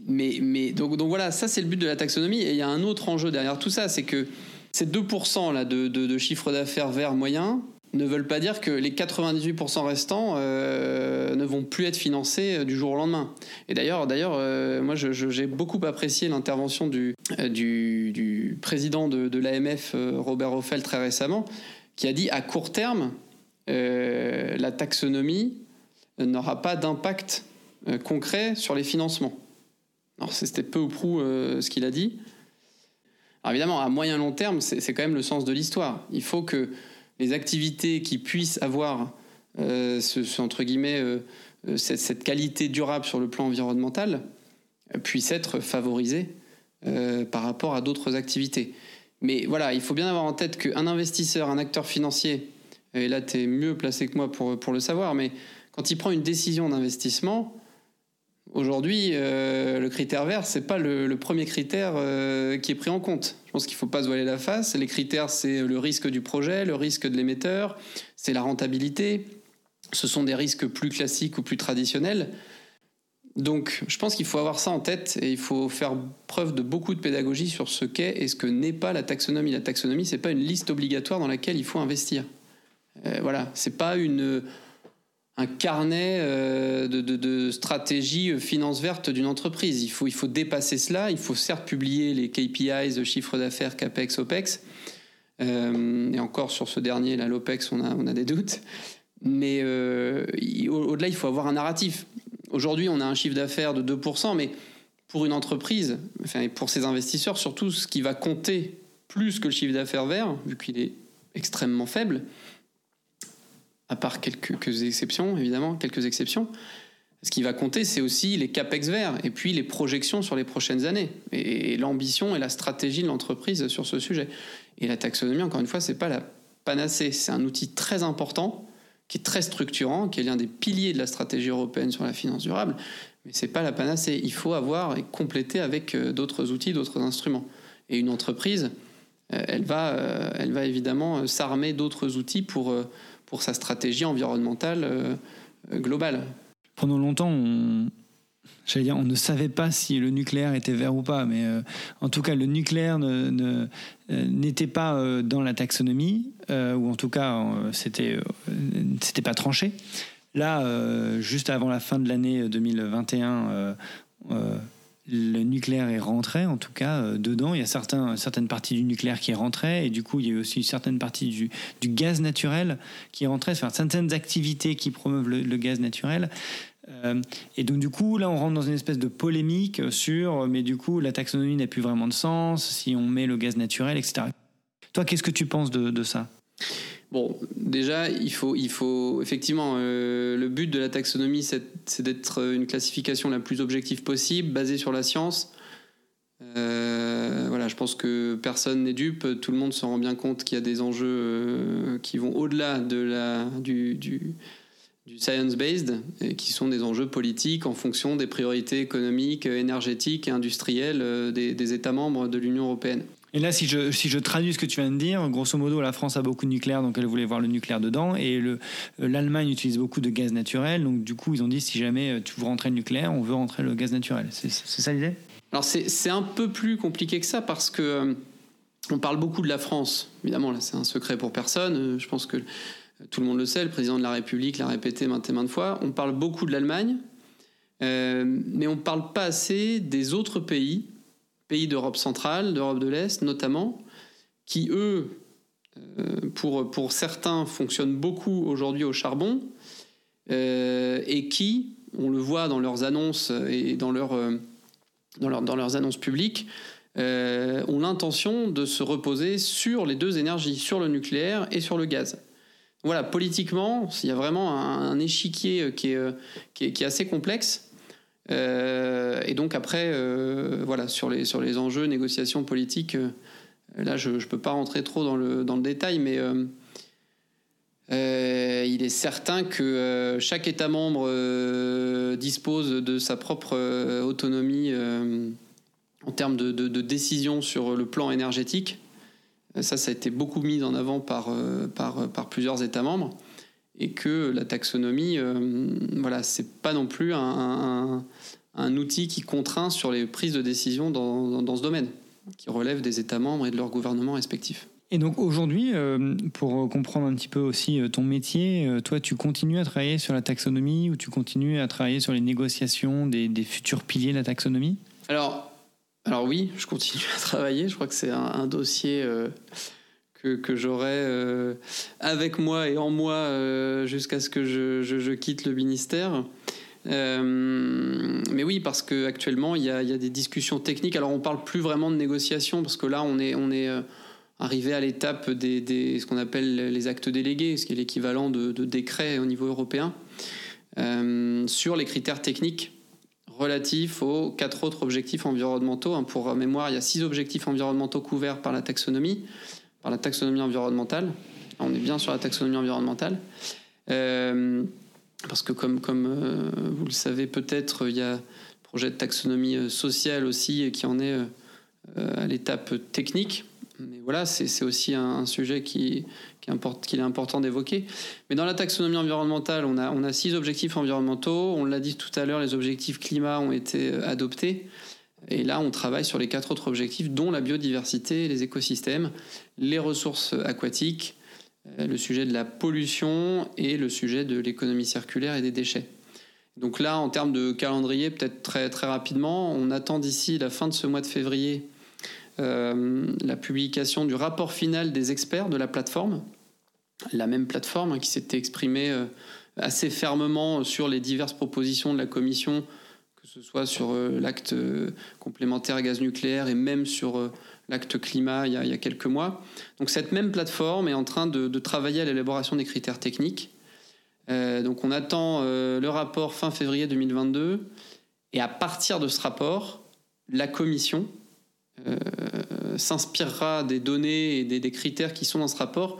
Mais, donc, voilà, ça c'est le but de la taxonomie. Et il y a un autre enjeu derrière tout ça, c'est que ces 2% là, de, chiffre d'affaires vert moyen ne veulent pas dire que les 98% restants euh, ne vont plus être financés euh, du jour au lendemain. Et d'ailleurs, euh, moi, j'ai beaucoup apprécié l'intervention du, du, président de, de l'AMF, Robert Hoffel, très récemment, qui a dit à court terme, la taxonomie n'aura pas d'impact concret sur les financements. C'était peu ou prou ce qu'il a dit. Alors évidemment, à moyen long terme, c'est quand même le sens de l'histoire. Il faut que les activités qui puissent avoir euh, ce, entre guillemets euh, euh, cette, qualité durable sur le plan environnemental puissent être favorisées par rapport à d'autres activités. Mais voilà, il faut bien avoir en tête qu'un investisseur, un acteur financier, et là tu es mieux placé que moi pour, pour le savoir, mais quand il prend une décision d'investissement, Aujourd'hui, euh, le critère vert, c'est pas le, premier critère euh, qui est pris en compte. Je pense qu'il faut pas se voiler la face. Les critères, c'est le risque du projet, le risque de l'émetteur, c'est la rentabilité. Ce sont des risques plus classiques ou plus traditionnels. Donc, je pense qu'il faut avoir ça en tête et il faut faire preuve de beaucoup de pédagogie sur ce qu'est et ce que n'est pas la taxonomie. La taxonomie, c'est pas une liste obligatoire dans laquelle il faut investir. Euh, voilà, c'est pas une un carnet euh, de, stratégie euh, finance verte d'une entreprise. Il faut, il faut dépasser cela. Il faut certes publier les KPIs, chiffre d'affaires, CAPEX, OPEX. Euh, et encore sur ce dernier, là, l'OPEX, on a, on a des doutes. Mais au-delà, il faut avoir un narratif. Aujourd'hui, on a un chiffre d'affaires de 2%, mais pour une entreprise, enfin, et pour ses investisseurs, surtout, ce qui va compter plus que le chiffre d'affaires vert, vu qu'il est extrêmement faible, à part quelques, exceptions, évidemment, quelques exceptions. Ce qui va compter, c'est aussi les capex verts et puis les projections sur les prochaines années et, l'ambition et la stratégie de l'entreprise sur ce sujet. Et la taxonomie, encore une fois, c'est pas la panacée. C'est un outil très important, qui est très structurant, qui est l'un des piliers de la stratégie européenne sur la finance durable. Mais c'est pas la panacée. Il faut avoir et compléter avec euh, d'autres outils, d'autres instruments. Et une entreprise, euh, elle va, euh, elle va évidemment s'armer d'autres outils pour pour sa stratégie environnementale euh, euh, globale. Pendant longtemps, on, dire, on ne savait pas si le nucléaire était vert ou pas, mais euh, en tout cas, le nucléaire n'était pas dans la taxonomie, ou en tout cas, c'était c'était pas tranché. Là, juste avant la fin de l'année 2021, le nucléaire est rentré, en tout cas, euh, dedans. Il y a certaines parties du nucléaire qui rentraient, et du coup, il y a aussi certaines parties du, gaz naturel qui rentraient, enfin, certaines activités qui promeuvent le, gaz naturel. Euh, et donc, du coup, là, on rentre dans une espèce de polémique sur, mais du coup, la taxonomie n'a plus vraiment de sens si on met le gaz naturel, etc. Toi, qu'est-ce que tu penses de ça? Bon, déjà, il faut, il faut effectivement, euh, le but de la taxonomie, c'est d'être une classification la plus objective possible, basée sur la science. Euh, voilà, je pense que personne n'est dupe, tout le monde se rend bien compte qu'il y a des enjeux euh, qui vont au-delà de la, du, science-based, et qui sont des enjeux politiques en fonction des priorités économiques, énergétiques et industrielles des États membres de l'Union européenne. Et là, si je, si je traduis ce que tu viens de dire, grosso modo, la France a beaucoup de nucléaire, donc elle voulait voir le nucléaire dedans, et euh, l'Allemagne utilise beaucoup de gaz naturel, donc du coup, ils ont dit si jamais euh, tu veux rentrer le nucléaire, on veut rentrer le gaz naturel. C'est ça l'idée? Alors c'est un peu plus compliqué que ça parce que euh, on parle beaucoup de la France. Évidemment, là, c'est un secret pour personne. Je pense que tout le monde le sait, le président de la République l'a répété maintes et maintes fois. On parle beaucoup de l'Allemagne, mais on ne parle pas assez des autres pays pays d'Europe centrale, d'Europe de l'Est notamment, qui eux, euh, pour, pour certains, fonctionnent beaucoup aujourd'hui au charbon, euh, et qui, on le voit dans leurs annonces et dans, leur, euh, dans, leur, dans leurs annonces publiques, ont l'intention de se reposer sur les deux énergies, sur le nucléaire et sur le gaz. Voilà, politiquement, il y a vraiment un, échiquier qui est, qui est, assez complexe. Et donc après, voilà, sur les, sur les enjeux, négociations politiques, là, je ne peux pas rentrer trop dans le, dans le détail, mais euh, il est certain que euh, chaque État membre euh, dispose de sa propre autonomie en termes de, de, décision sur le plan énergétique. Ça, ça a été beaucoup mis en avant par, par, par plusieurs États membres. Et que la taxonomie, voilà, c'est pas non plus un, un, outil qui contraint sur les prises de décision dans, dans ce domaine, qui relève des États membres et de leurs gouvernements respectifs. Et donc aujourd'hui, euh, pour comprendre un petit peu aussi euh, ton métier, euh, toi tu continues à travailler sur la taxonomie ou tu continues à travailler sur les négociations des, futurs piliers de la taxonomie? Alors, alors oui, je continue à travailler. Je crois que c'est un, dossier que, j'aurai avec moi et en moi jusqu'à ce que je, quitte le ministère. mais oui, parce qu'actuellement, il y a, des discussions techniques. Alors on parle plus vraiment de négociations parce que là, on est... Arriver à l'étape des, ce qu'on appelle les actes délégués, ce qui est l'équivalent de, décrets au niveau européen, euh, sur les critères techniques relatifs aux quatre autres objectifs environnementaux. Hein, pour mémoire, il y a six objectifs environnementaux couverts par la taxonomie, par la taxonomie environnementale. On est bien sur la taxonomie environnementale. Euh, parce que comme, comme euh, vous le savez peut-être, il y a le projet de taxonomie sociale aussi qui en est à l'étape technique. Mais voilà, c'est aussi un, sujet qui, qui qu'il est important d'évoquer. Mais dans la taxonomie environnementale, on a, on a six objectifs environnementaux. On l'a dit tout à l'heure, les objectifs climat ont été euh, adoptés. Et là, on travaille sur les quatre autres objectifs, dont la biodiversité, les écosystèmes, les ressources aquatiques, euh, le sujet de la pollution et le sujet de l'économie circulaire et des déchets. Donc là, en termes de calendrier, peut-être très, très rapidement, on attend d'ici la fin de ce mois de février euh, la publication du rapport final des experts de la plateforme, la même plateforme hein, qui s'était exprimée euh, assez fermement sur les diverses propositions de la Commission, que ce soit sur euh, l'acte complémentaire gaz nucléaire et même sur l'acte climat il y, a, quelques mois. Donc cette même plateforme est en train de, travailler à l'élaboration des critères techniques. donc on attend le rapport fin février 2022 et à partir de ce rapport, la Commission euh, s'inspirera des données et des, critères qui sont dans ce rapport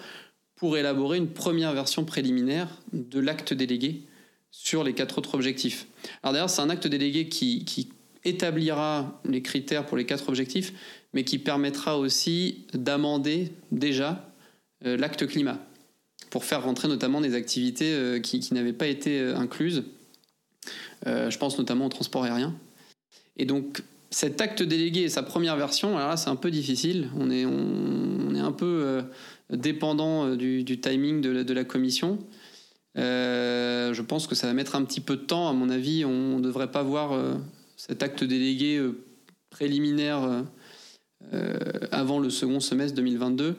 pour élaborer une première version préliminaire de l'acte délégué sur les quatre autres objectifs. Alors d'ailleurs, c'est un acte délégué qui, établira les critères pour les quatre objectifs, mais qui permettra aussi d'amender déjà euh, l'acte climat, pour faire rentrer notamment des activités euh, qui, n'avaient pas été incluses. je pense notamment au transport aérien. Et donc, cet acte délégué et sa première version, alors là, c'est un peu difficile. On est, un peu euh, dépendant euh, du, timing de la, commission. Euh, je pense que ça va mettre un petit peu de temps. À mon avis, on ne devrait pas voir cet acte délégué préliminaire avant le second semestre 2022.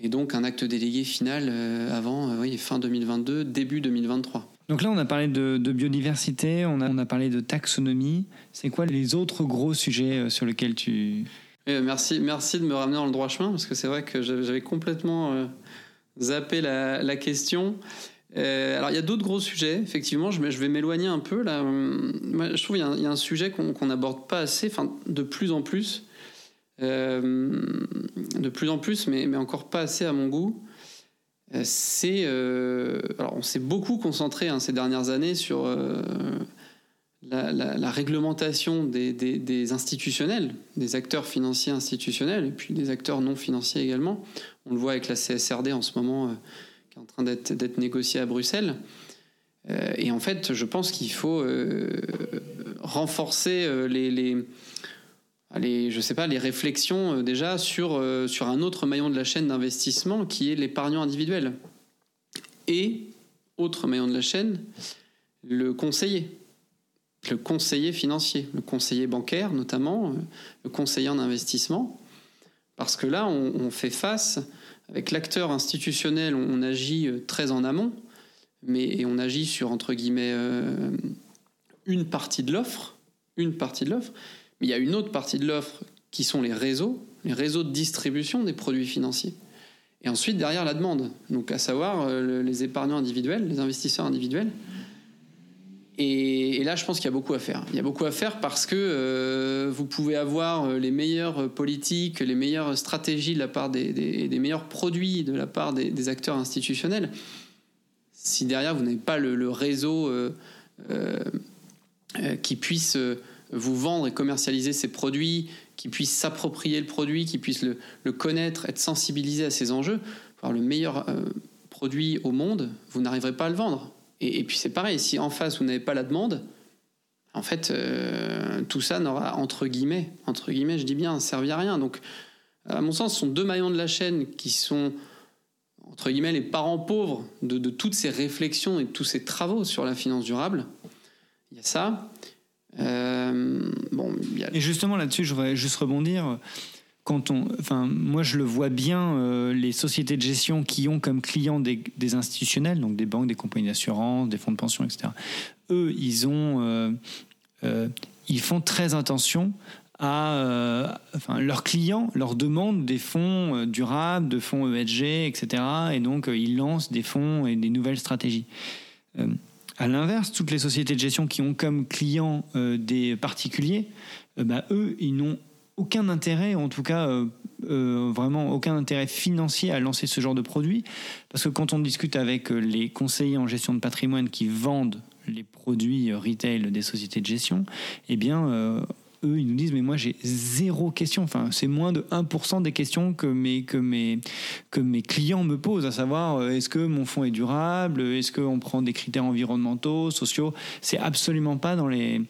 Et donc un acte délégué final avant oui, fin 2022, début 2023. Donc là, on a parlé de, biodiversité, on a, on a, parlé de taxonomie. C'est quoi les autres gros sujets euh, sur lesquels tu... Eh, merci, merci de me ramener dans le droit chemin, parce que c'est vrai que j'avais complètement euh, zappé la, question. Euh, alors, il y a d'autres gros sujets, effectivement, je, je vais m'éloigner un peu. Là. je trouve qu'il y, a un sujet qu'on n'aborde pas assez, enfin, de plus en plus. de plus en plus, mais, encore pas assez à mon goût. Euh, c'est euh, alors on s'est beaucoup concentré hein, ces dernières années sur euh, la, réglementation des, institutionnels, des acteurs financiers institutionnels et puis des acteurs non financiers également. On le voit avec la CSRD en ce moment en train d'être négociée à Bruxelles. et en fait, je pense qu'il faut renforcer les, les les, je sais pas, les réflexions euh, déjà sur, euh, sur un autre maillon de la chaîne d'investissement qui est l'épargnant individuel. Et, autre maillon de la chaîne, le conseiller. Le conseiller financier, le conseiller bancaire notamment, euh, le conseiller en investissement. Parce que là, on, fait face, avec l'acteur institutionnel, on, agit très en amont, mais on agit sur, guillemets, une partie de l'offre, une partie de l'offre, mais il y a une autre partie de l'offre qui sont les réseaux, les réseaux de distribution des produits financiers. Et ensuite, derrière, la demande, donc à savoir euh, les épargnants individuels, les investisseurs individuels. Et, là, je pense qu'il y a beaucoup à faire. Il y a beaucoup à faire parce que euh, vous pouvez avoir euh, les meilleures politiques, les meilleures stratégies de la part des, meilleurs produits de la part des, acteurs institutionnels. Si derrière, vous n'avez pas le, réseau qui puisse vous vendre et commercialiser ces produits, qui puisse s'approprier le produit, qui puisse le, connaître, être sensibilisé à ces enjeux, avoir le meilleur euh, produit au monde, vous n'arriverez pas à le vendre. Et, puis c'est pareil, si en face vous n'avez pas la demande, en fait, euh, tout ça n'aura entre guillemets, entre guillemets, je dis bien, servi à rien. Donc, à mon sens, ce sont deux maillons de la chaîne qui sont entre guillemets les parents pauvres de, toutes ces réflexions et de tous ces travaux sur la finance durable. Il y a ça. Euh, bon, Et justement là-dessus, je voudrais juste rebondir. On, enfin, moi, je le vois bien, euh, les sociétés de gestion qui ont comme clients des, institutionnels, donc des banques, des compagnies d'assurance, des fonds de pension, etc. Eux, ils ont, euh, ils font très attention à leurs clients leur demandent des fonds durables, de fonds ESG, etc. Et donc, ils lancent des fonds et des nouvelles stratégies. À l'inverse, toutes les sociétés de gestion qui ont comme clients euh, des particuliers, euh, bah, eux, ils n'ont aucun intérêt, en tout cas euh, vraiment aucun intérêt financier à lancer ce genre de produit. Parce que quand on discute avec les conseillers en gestion de patrimoine qui vendent les produits retail des sociétés de gestion, eh bien, eux, ils nous disent, mais moi, j'ai zéro question. Enfin, c'est moins de 1% des questions que mes, que, mes, que mes clients me posent, à savoir, euh, est-ce que mon fonds est durable? Est-ce qu'on prend des critères environnementaux, sociaux? C'est absolument pas dans les,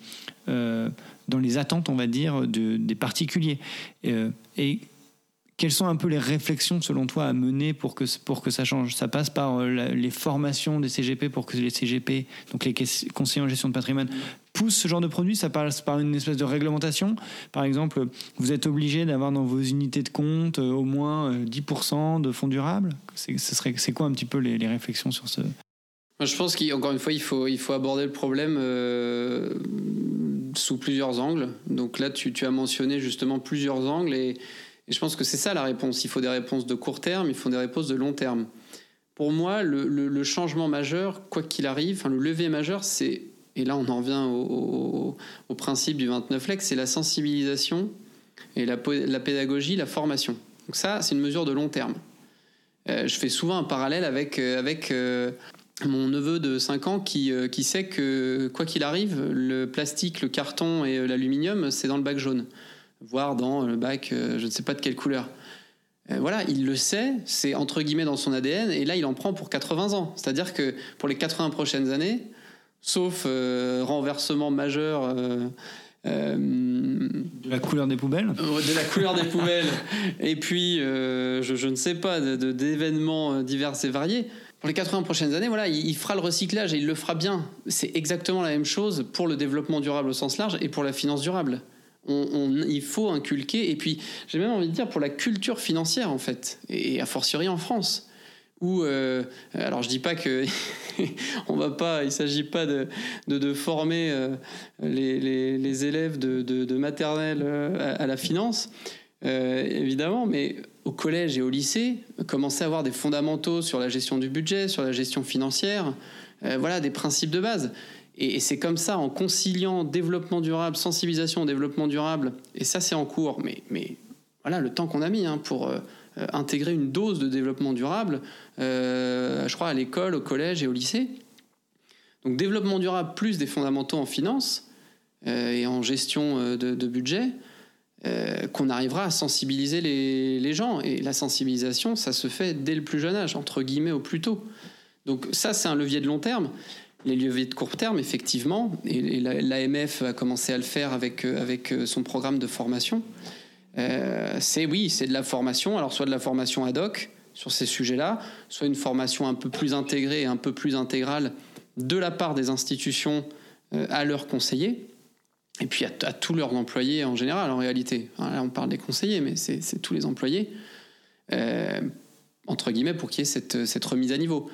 euh, dans les attentes, on va dire, de, des particuliers. Euh, et quelles sont un peu les réflexions selon toi à mener pour que, pour que ça change? Ça passe par euh, les formations des CGP pour que les CGP, donc les conseillers en gestion de patrimoine, poussent ce genre de produit Ça passe par une espèce de réglementation? Par exemple, vous êtes obligé d'avoir dans vos unités de compte euh, au moins 10% euh, de fonds durables? C'est quoi un petit peu les, réflexions sur ce? Je pense qu'encore une fois, il faut, il faut aborder le problème sous plusieurs angles. Donc là, tu, as mentionné justement plusieurs angles et je pense que c'est ça la réponse. Il faut des réponses de court terme, il faut des réponses de long terme. Pour moi, le, changement majeur, quoi qu'il arrive, enfin, le levier majeur, c'est, et là on en revient au, principe du 29 lex, c'est la sensibilisation et la, la, pédagogie, la formation. Donc ça, c'est une mesure de long terme. Euh, je fais souvent un parallèle avec, euh, avec euh, mon neveu de 5 ans qui, qui sait que, quoi qu'il arrive, le plastique, le carton et l'aluminium, c'est dans le bac jaune voire dans le bac, euh, je ne sais pas de quelle couleur. Euh, voilà, il le sait, c'est entre guillemets dans son ADN, et là il en prend pour 80 ans. C'est-à-dire que pour les 80 prochaines années, sauf euh, renversement majeur. de la couleur des poubelles? De la couleur des poubelles. Et puis, je, ne sais pas, d'événements divers et variés. Pour les 80 prochaines années, voilà, il, fera le recyclage et il le fera bien. C'est exactement la même chose pour le développement durable au sens large et pour la finance durable il faut inculquer, et puis j'ai même envie de dire pour la culture financière en fait, et a fortiori en France. Où, euh, alors je dis pas que on va pas, il s'agit pas de, de, former euh, les, les, élèves de, de maternelle euh, à, la finance, évidemment, mais au collège et au lycée, commencer à avoir des fondamentaux sur la gestion du budget, sur la gestion financière, voilà des principes de base. Et, c'est comme ça, en conciliant développement durable, sensibilisation au développement durable, et ça c'est en cours, mais, voilà le temps qu'on a mis hein, pour euh, intégrer une dose de développement durable, euh, je crois à l'école, au collège et au lycée. Donc développement durable plus des fondamentaux en finance euh, et en gestion de, budget, qu'on arrivera à sensibiliser les, gens. Et la sensibilisation, ça se fait dès le plus jeune âge, entre guillemets au plus tôt. Donc ça, c'est un levier de long terme les leviers de court terme, effectivement, et l'AMF a commencé à le faire avec, euh, avec euh, son programme de formation. Euh, c'est oui, c'est de la formation, alors soit de la formation ad hoc sur ces sujets-là, soit une formation un peu plus intégrée et un peu plus intégrale de la part des institutions à leurs conseillers, et puis à, tous leurs employés en général, en réalité. là, on parle des conseillers, mais c'est tous les employés, entre guillemets, pour qu'il y ait cette, remise à niveau.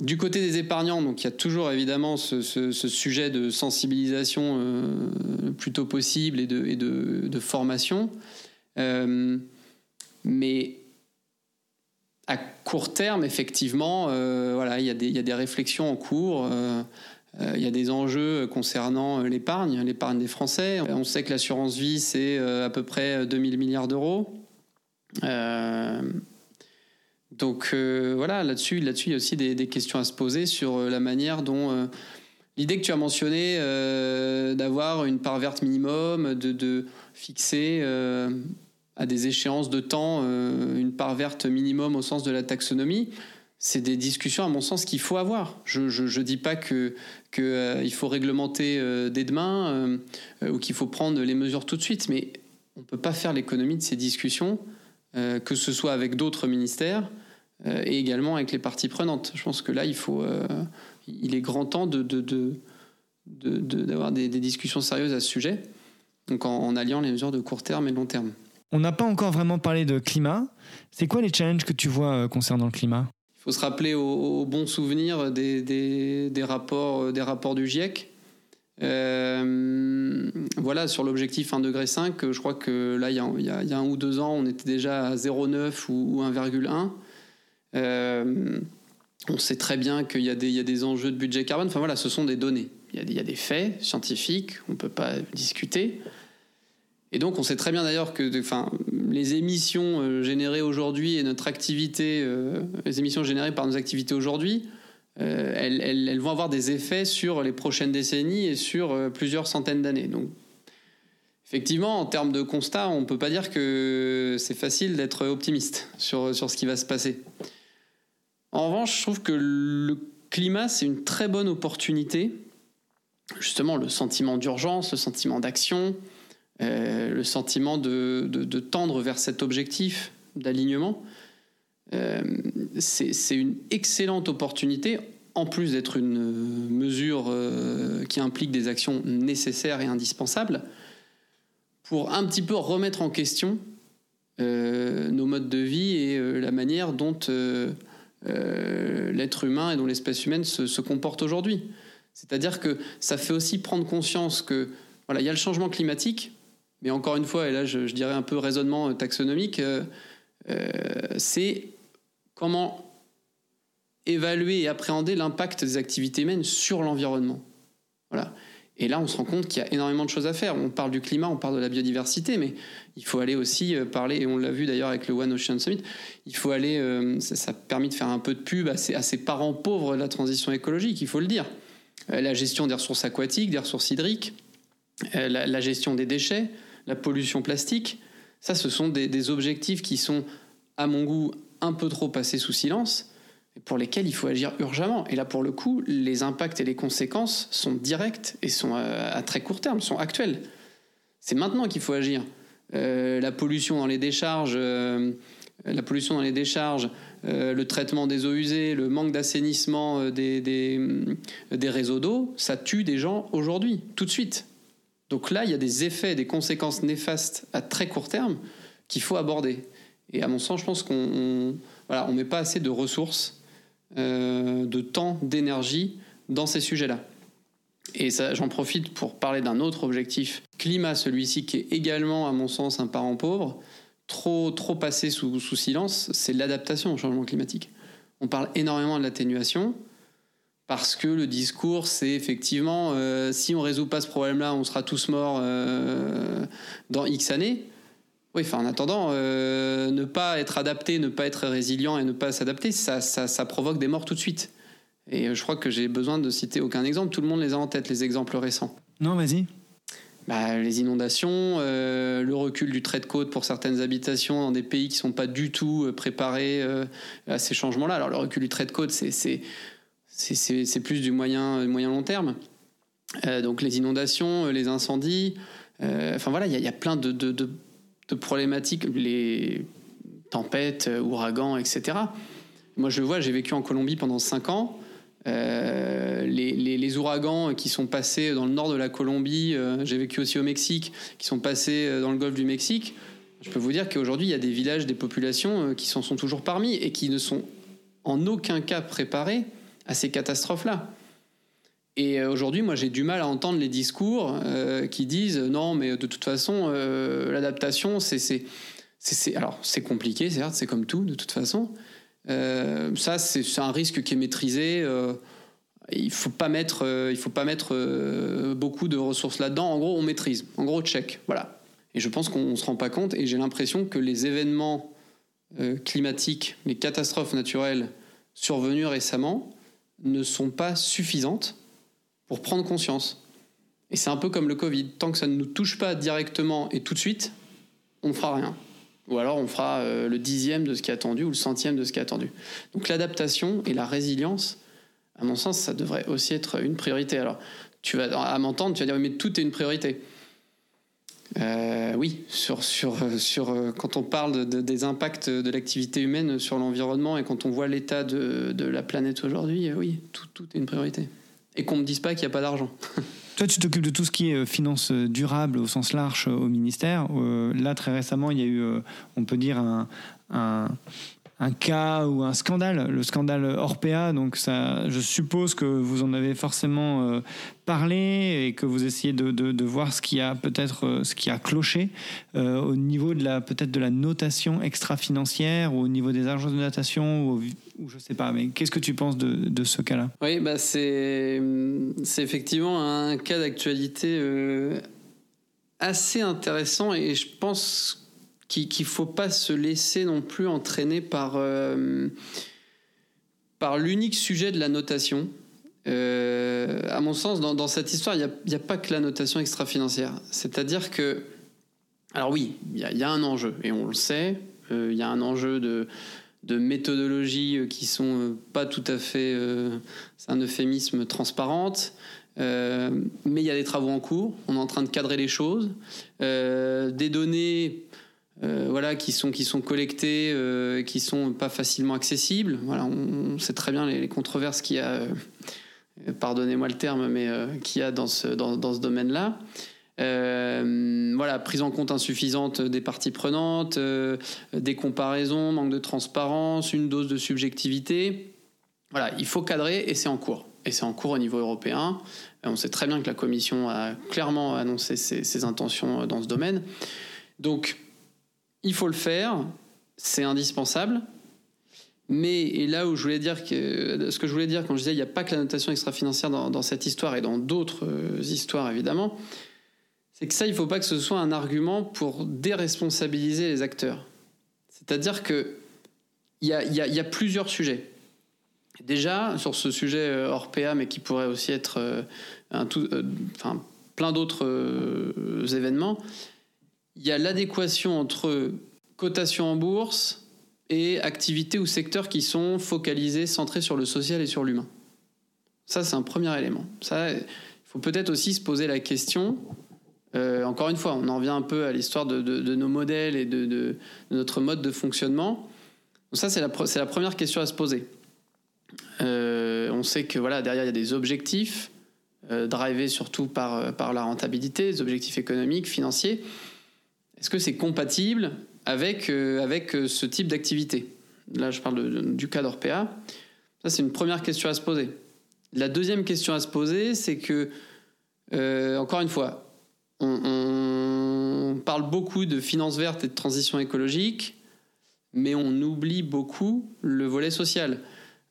Du côté des épargnants, donc il y a toujours évidemment ce, sujet de sensibilisation le plus tôt possible et de, formation. mais à court terme, effectivement, euh, voilà, il y, a des réflexions en cours. Euh, euh, il y a des enjeux concernant l'épargne, l'épargne des Français. On sait que l'assurance vie, c'est à peu près 2000 milliards d'euros. donc voilà, là-dessus, là-dessus, il y a aussi des, questions à se poser sur la manière dont l'idée que tu as mentionnée d'avoir une part verte minimum, de, fixer à des échéances de temps euh, une part verte minimum au sens de la taxonomie, c'est des discussions à mon sens qu'il faut avoir. Je ne dis pas que qu'il euh, faut réglementer euh, dès demain ou qu'il faut prendre les mesures tout de suite, mais on ne peut pas faire l'économie de ces discussions, que ce soit avec d'autres ministères et également avec les parties prenantes. Je pense que là, il faut, il est grand temps de, d'avoir des, discussions sérieuses à ce sujet, donc en alliant les mesures de court terme et long terme. On n'a pas encore vraiment parlé de climat. C'est quoi les challenges que tu vois euh, concernant le climat? Faut se rappeler au, bon souvenir des, rapports, euh, des rapports du GIEC. Euh, voilà, sur l'objectif 1,5 degré, je crois que là, il y, a, un ou deux ans, on était déjà à 0,9 ou, 1,1. on sait très bien qu'il y, a des enjeux de budget carbone. Enfin voilà, ce sont des données. Il y a, des faits scientifiques, on ne peut pas discuter. Et donc, on sait très bien d'ailleurs que enfin, les émissions euh, générées aujourd'hui et notre activité, euh, les émissions générées par nos activités aujourd'hui, euh, elles, vont avoir des effets sur les prochaines décennies et sur plusieurs centaines d'années. Donc, effectivement, en termes de constat, on ne peut pas dire que c'est facile d'être optimiste sur, sur ce qui va se passer. En revanche, je trouve que le climat, c'est une très bonne opportunité. Justement, le sentiment d'urgence, le sentiment d'action, euh, le sentiment de, tendre vers cet objectif d'alignement, euh, c'est une excellente opportunité, en plus d'être une mesure euh, qui implique des actions nécessaires et indispensables, pour un petit peu remettre en question nos modes de vie et la manière dont l'être humain et dont l'espèce humaine se, se comporte aujourd'hui. C'est-à-dire que ça fait aussi prendre conscience que voilà, il y a le changement climatique, mais encore une fois, et là je, dirais un peu raisonnement taxonomique, euh, euh, c'est comment évaluer et appréhender l'impact des activités humaines sur l'environnement. Voilà. Et là, on se rend compte qu'il y a énormément de choses à faire. On parle du climat, on parle de la biodiversité, mais il faut aller aussi euh, parler, et on l'a vu d'ailleurs avec le One Ocean Summit, il faut aller, ça, a permis de faire un peu de pub à ces, parents pauvres de la transition écologique, il faut le dire. La gestion des ressources aquatiques, des ressources hydriques, la gestion des déchets, la pollution plastique. Ça, ce sont des, objectifs qui sont, à mon goût, un peu trop passés sous silence pour lesquels il faut agir urgemment. Et là, pour le coup, les impacts et les conséquences sont directs et sont euh, à, très court terme, sont actuels. C'est maintenant qu'il faut agir. Euh, la pollution dans les décharges, euh, la pollution dans les décharges, le traitement des eaux usées, le manque d'assainissement des, des réseaux d'eau, ça tue des gens aujourd'hui, tout de suite. Donc là, il y a des effets, des conséquences néfastes à très court terme qu'il faut aborder. Et à mon sens, je pense qu'on voilà, on met pas assez de ressources, euh, de temps, d'énergie dans ces sujets-là. Et j'en profite pour parler d'un autre objectif climat, celui-ci qui est également, à mon sens, un parent pauvre, trop, trop passé sous silence, c'est l'adaptation au changement climatique. On parle énormément de l'atténuation, parce que le discours, c'est effectivement, euh, si on résout pas ce problème-là, on sera tous morts euh, dans X années. Oui, enfin, en attendant, euh, ne pas être adapté, ne pas être résilient et ne pas s'adapter, ça, ça, provoque des morts tout de suite. Et je crois que j'ai besoin de citer aucun exemple. Tout le monde les a en tête, les exemples récents. Non, vas-y. Bah, les inondations, le recul du trait de côte pour certaines habitations dans des pays qui ne sont pas du tout préparés à ces changements-là. Alors le recul du trait de côte, c'est c'est plus du moyen, moyen long terme. Euh, donc les inondations, euh, les incendies, euh, enfin voilà, il y, a plein de, problématiques, les tempêtes, ouragans, etc. Moi je vois, j'ai vécu en Colombie pendant 5 ans. les, les, ouragans qui sont passés dans le nord de la Colombie, j'ai vécu aussi au Mexique, qui sont passés dans le golfe du Mexique. Je peux vous dire qu'aujourd'hui, il y a des villages, des populations qui s'en sont toujours parmi et qui ne sont en aucun cas préparés à ces catastrophes-là. Et aujourd'hui, moi, j'ai du mal à entendre les discours qui disent non, mais de toute façon, l'adaptation, c'est, alors c'est compliqué, certes, c'est comme tout, de toute façon. ça, c'est un risque qui est maîtrisé il faut pas mettre, euh, il faut pas mettre euh, beaucoup de ressources là-dedans. En gros, on maîtrise. En gros, check. Voilà. Et je pense qu'on se rend pas compte. Et j'ai l'impression que les événements euh, climatiques, les catastrophes naturelles survenues récemment, ne sont pas suffisantes pour prendre conscience. Et c'est un peu comme le Covid. Tant que ça ne nous touche pas directement et tout de suite, on ne fera rien. Ou alors on fera le dixième de ce qui est attendu ou le centième de ce qui est attendu. Donc l'adaptation et la résilience, à mon sens, ça devrait aussi être une priorité. Alors, tu vas, à m'entendre, tu vas dire, mais tout est une priorité. Euh, oui, sur, sur, sur, euh, quand on parle des impacts de l'activité humaine sur l'environnement et quand on voit l'état de, de, la planète aujourd'hui, euh, oui, tout, est une priorité. Et qu'on ne me dise pas qu'il n'y a pas d'argent. Toi, tu t'occupes de tout ce qui est finance durable au sens large au ministère. là, très récemment, il y a eu, on peut dire, un, un un cas ou un scandale, le scandale Orpea. Donc ça, je suppose que vous en avez forcément euh, parlé et que vous essayez de, voir ce qui a peut-être euh, ce qui a cloché euh, au niveau de la peut-être de la notation extra-financière ou au niveau des agences de notation ou, ou je sais pas. Mais qu'est-ce que tu penses de, de ce cas-là? Oui, bah c'est c'est effectivement un cas d'actualité assez intéressant et je pense qu'il ne faut pas se laisser non plus entraîner par, euh, par l'unique sujet de la notation. Euh, à mon sens, dans, cette histoire, il n'y a, pas que la notation extra-financière. C'est-à-dire que, alors oui, il y, a un enjeu, et on le sait, euh, il y a un enjeu de, de méthodologies qui sont pas tout à fait, c'est un euphémisme, transparente. mais il y a des travaux en cours, on est en train de cadrer les choses. des données euh, voilà, qui sont, qui sont collectés, euh, qui sont pas facilement accessibles. Voilà, on, sait très bien les, controverses qu'il y a, euh, pardonnez-moi le terme, mais qu'il y a dans ce, dans, dans ce domaine-là. voilà, prise en compte insuffisante des parties prenantes, des comparaisons, manque de transparence, une dose de subjectivité. Voilà, il faut cadrer et c'est en cours. Et c'est en cours au niveau européen. On sait très bien que la Commission a clairement annoncé ses, ses intentions dans ce domaine. Donc, il faut le faire, c'est indispensable. Mais et là où je voulais dire que ce que je voulais dire quand je disais il n'y a pas que la notation extra-financière dans, cette histoire et dans d'autres euh, histoires évidemment, c'est que ça il ne faut pas que ce soit un argument pour déresponsabiliser les acteurs. C'est-à-dire que il y a, plusieurs sujets. Déjà sur ce sujet euh, hors PA, mais qui pourrait aussi être euh, enfin, plein d'autres événements il y a l'adéquation entre cotation en bourse et activités ou secteurs qui sont focalisés, centrés sur le social et sur l'humain. Ça, c'est un premier élément. Ça, il faut peut-être aussi se poser la question. Euh, encore une fois, on en revient un peu à l'histoire de, nos modèles et de, notre mode de fonctionnement. Ça, c'est la, première question à se poser. Euh, on sait que voilà, derrière, il y a des objectifs, euh, drivés surtout par la rentabilité, des objectifs économiques, financiers. Est-ce que c'est compatible avec, euh, avec euh, ce type d'activité? Là, je parle du cas d'Orpea. Ça, c'est une première question à se poser. La deuxième question à se poser, c'est que, euh, encore une fois, on, parle beaucoup de finances vertes et de transition écologique, mais on oublie beaucoup le volet social.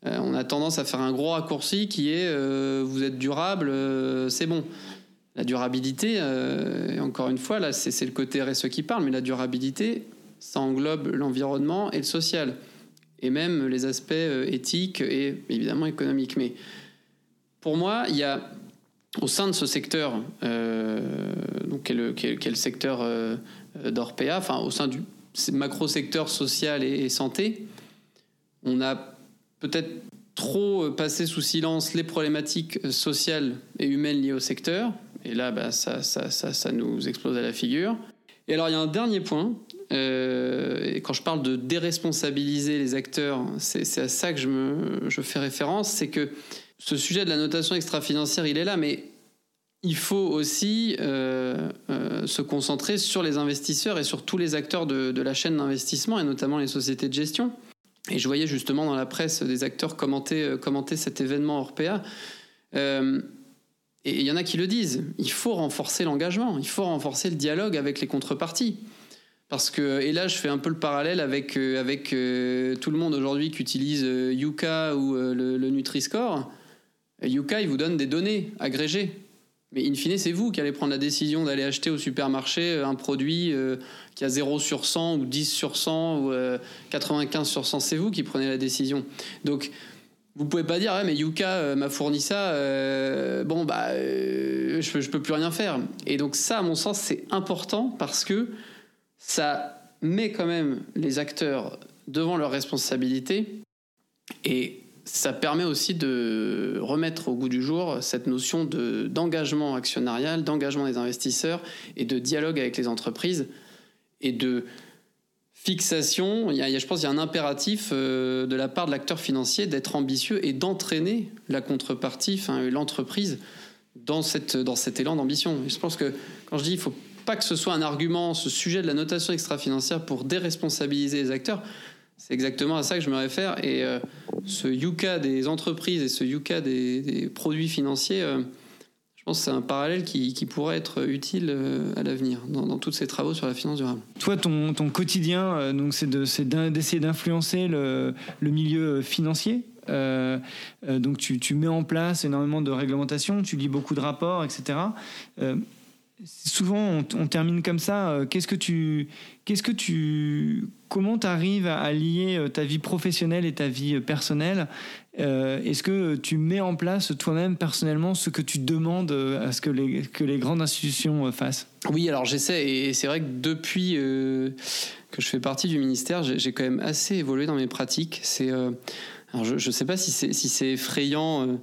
on a tendance à faire un gros raccourci qui est vous êtes durable, c'est bon. La durabilité, euh, encore une fois, là, c'est le côté RSE qui parle, mais la durabilité, ça englobe l'environnement et le social, et même les aspects euh, éthiques et évidemment économiques. Mais pour moi, il y a au sein de ce secteur, euh, donc qui est, le, secteur d'Orpea, enfin au sein du macro-secteur social et santé, on a peut-être trop passé sous silence les problématiques sociales et humaines liées au secteur, et là, bah, ça, nous explose à la figure. Et alors, il y a un dernier point. Euh, et quand je parle de déresponsabiliser les acteurs, c'est à ça que je, fais référence. C'est que ce sujet de la notation extra-financière, il est là, mais il faut aussi euh, euh, se concentrer sur les investisseurs et sur tous les acteurs de, la chaîne d'investissement, et notamment les sociétés de gestion. Et je voyais justement dans la presse des acteurs commenter, commenter cet événement Orpea. Euh, et il y en a qui le disent, il faut renforcer l'engagement, il faut renforcer le dialogue avec les contreparties. Parce que, et là, je fais un peu le parallèle avec, euh, avec euh, tout le monde aujourd'hui qui utilise euh, Yuka ou le, Nutri-Score. Yuka, il vous donne des données agrégées. Mais in fine, c'est vous qui allez prendre la décision d'aller acheter au supermarché un produit qui a 0 sur 100 ou 10 sur 100 ou 95 sur 100. C'est vous qui prenez la décision. Donc, vous pouvez pas dire, mais Yuka m'a fourni ça, bon, bah, je, je peux plus rien faire. Et donc, ça, à mon sens, c'est important parce que ça met quand même les acteurs devant leurs responsabilités et ça permet aussi de remettre au goût du jour cette notion d'engagement actionnarial, d'engagement des investisseurs et de dialogue avec les entreprises et de fixation. Il y a, je pense qu'il y a un impératif euh, de la part de l'acteur financier d'être ambitieux et d'entraîner la contrepartie, l'entreprise, dans, dans cet élan d'ambition. Je pense que quand je dis il faut pas que ce soit un argument, ce sujet de la notation extra-financière pour déresponsabiliser les acteurs. C'est exactement à ça que je me réfère. Et euh, ce Yuka des entreprises et ce Yuka des, produits financiers, euh, je pense que c'est un parallèle qui, pourrait être utile euh, à l'avenir dans, tous ces travaux sur la finance durable. Toi, ton, quotidien, donc c'est d'essayer d'influencer le, milieu financier. donc tu, tu, mets en place énormément de réglementations, tu lis beaucoup de rapports, etc souvent on, termine comme ça. Euh, qu'est-ce que tu, qu'est-ce que tu, comment tu arrives à, lier euh, ta vie professionnelle et ta vie euh, personnelle Est-ce que tu mets en place toi-même personnellement ce que tu demandes à ce que les, grandes institutions fassent? Oui, alors j'essaie et c'est vrai que depuis que je fais partie du ministère, j'ai quand même assez évolué dans mes pratiques. C'est, je ne sais pas si c'est effrayant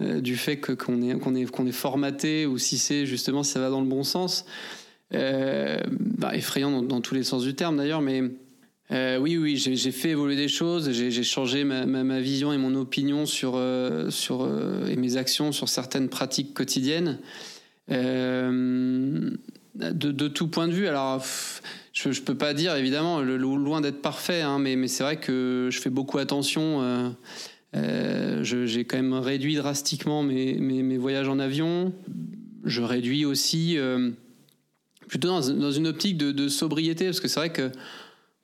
euh, du fait que qu'on est qu'on est qu'on est formaté ou si c'est justement si ça va dans le bon sens. Euh, bah, effrayant dans, tous les sens du terme d'ailleurs, mais euh, oui, oui, j'ai fait évoluer des choses, j'ai changé ma, ma, vision et mon opinion sur, sur et mes actions sur certaines pratiques quotidiennes. de, de, tout point de vue, alors je, je peux pas dire évidemment, loin d'être parfait, hein, mais, mais c'est vrai que je fais beaucoup attention. Euh, j'ai quand même réduit drastiquement mes, mes, voyages en avion. Je réduis aussi, euh, plutôt dans, une optique de, de sobriété, parce que c'est vrai que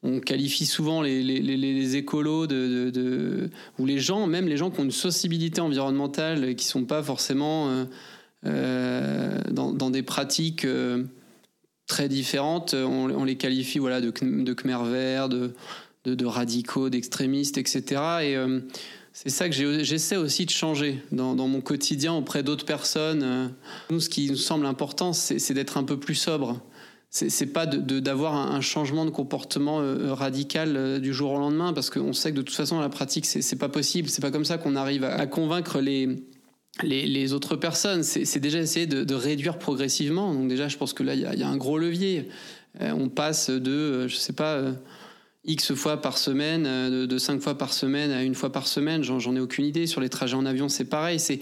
on qualifie souvent les, les, les écolos de, de, ou les gens, même les gens qui ont une sensibilité environnementale qui sont pas forcément euh, euh dans, dans, des pratiques très différentes, on, les qualifie voilà de, de Khmer vert, de, de, radicaux, d'extrémistes, etc. Et c'est ça que j'essaie aussi de changer dans, mon quotidien auprès d'autres personnes. Euh, nous, ce qui nous semble important, c'est d'être un peu plus sobre. C'est pas d'avoir un, changement de comportement euh, radical euh, du jour au lendemain, parce qu'on sait que de toute façon, la pratique, c'est pas possible. C'est pas comme ça qu'on arrive à, convaincre les, autres personnes. C'est déjà essayer de, réduire progressivement. Donc déjà, je pense que là, il y, a un gros levier. on passe de, je sais pas X fois par semaine, euh, de, 5 fois par semaine à une fois par semaine, j'en ai aucune idée. Sur les trajets en avion, c'est pareil. C'est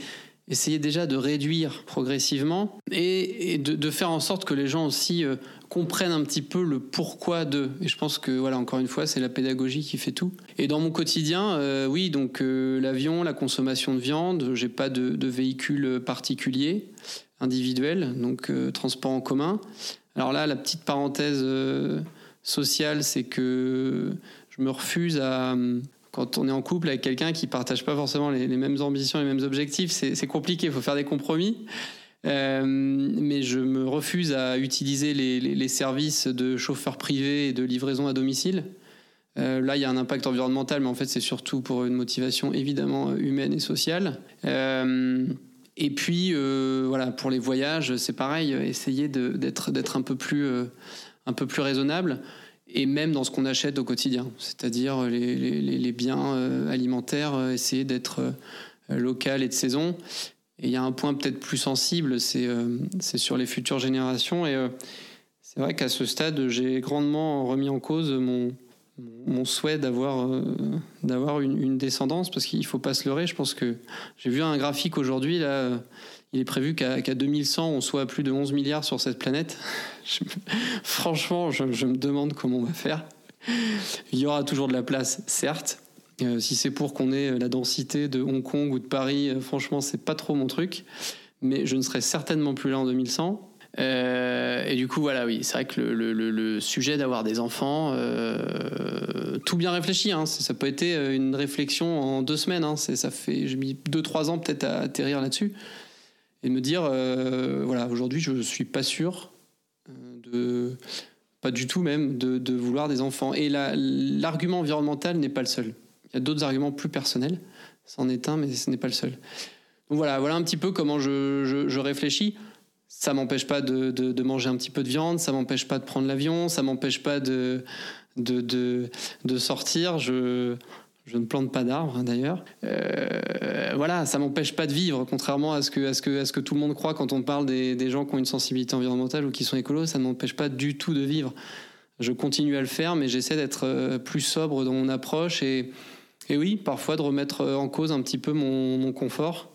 essayer déjà de réduire progressivement et, de, faire en sorte que les gens aussi euh, comprennent un petit peu le pourquoi de. Et je pense que, voilà, encore une fois, c'est la pédagogie qui fait tout. Et dans mon quotidien, euh, oui, donc l'avion, la consommation de viande, j'ai pas de, de, véhicule particulier, individuel, donc transport en commun. Alors là, la petite parenthèse social, c'est que je me refuse à quand on est en couple avec quelqu'un qui partage pas forcément les, mêmes ambitions, les mêmes objectifs, c'est compliqué, il faut faire des compromis. Euh, mais je me refuse à utiliser les, services de chauffeurs privés et de livraison à domicile. Euh, là, il y a un impact environnemental, mais en fait, c'est surtout pour une motivation évidemment humaine et sociale. Euh, et puis, voilà, pour les voyages, c'est pareil, essayer d'être un peu plus un peu plus raisonnable et même dans ce qu'on achète au quotidien, c'est-à-dire les, biens euh, alimentaires, euh, essayer d'être euh, local et de saison. Et il y a un point peut-être plus sensible, c'est sur les futures générations. Et c'est vrai qu'à ce stade, j'ai grandement remis en cause mon, souhait d'avoir une, descendance, parce qu'il ne faut pas se leurrer. Je pense que j'ai vu un graphique aujourd'hui, là, il est prévu qu'à 2100, on soit à plus de 11 milliards sur cette planète. franchement, je, me demande comment on va faire. Il y aura toujours de la place, certes, si c'est pour qu'on ait la densité de Hong Kong ou de Paris, franchement, c'est pas trop mon truc. Mais je ne serai certainement plus là en 2100. Euh, et du coup, voilà, oui, c'est vrai que le, sujet d'avoir des enfants, euh, tout bien réfléchi, hein, ça peut être une réflexion en deux semaines. Hein, ça fait, j'ai mis deux, trois ans peut-être à atterrir là-dessus et me dire, euh, voilà, aujourd'hui, je suis pas sûr de, pas du tout même, de, de vouloir des enfants. Et l'argument environnemental n'est pas le seul. Il y a d'autres arguments plus personnels. C'en est un, mais ce n'est pas le seul. Donc voilà, voilà un petit peu comment je, réfléchis ça m'empêche pas de, de, manger un petit peu de viande, ça m'empêche pas de prendre l'avion, ça m'empêche pas de, de, de, sortir. Je, je ne plante pas d'arbres hein, d'ailleurs. Euh, voilà, ça m'empêche pas de vivre, contrairement à ce, que, tout le monde croit quand on parle des, gens qui ont une sensibilité environnementale ou qui sont écolos, ça ne m'empêche pas du tout de vivre. Je continue à le faire, mais j'essaie d'être euh, plus sobre dans mon approche et, et oui, parfois de remettre en cause un petit peu mon, mon confort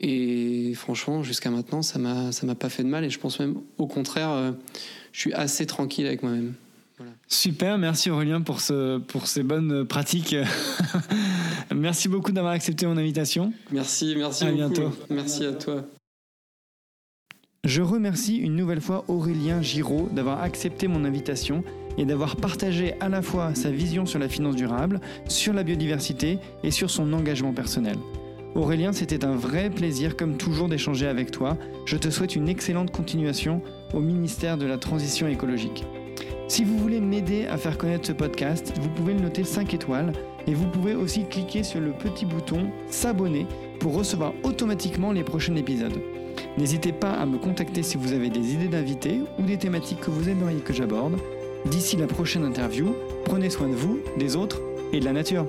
et franchement, jusqu'à maintenant, ça m'a ça m'a pas fait de mal et je pense même au contraire, euh, je suis assez tranquille avec moi-même. Super, merci Aurélien pour ce pour ces bonnes pratiques. merci beaucoup d'avoir accepté mon invitation. Merci, merci à bientôt. Merci à toi. Je remercie une nouvelle fois Aurélien Giraud d'avoir accepté mon invitation et d'avoir partagé à la fois sa vision sur la finance durable, sur la biodiversité et sur son engagement personnel. Aurélien, c'était un vrai plaisir comme toujours d'échanger avec toi. Je te souhaite une excellente continuation au ministère de la Transition écologique. Si vous voulez m'aider à faire connaître ce podcast, vous pouvez le noter 5 étoiles et vous pouvez aussi cliquer sur le petit bouton S'abonner pour recevoir automatiquement les prochains épisodes. N'hésitez pas à me contacter si vous avez des idées d'invités ou des thématiques que vous aimeriez que j'aborde. D'ici la prochaine interview, prenez soin de vous, des autres et de la nature.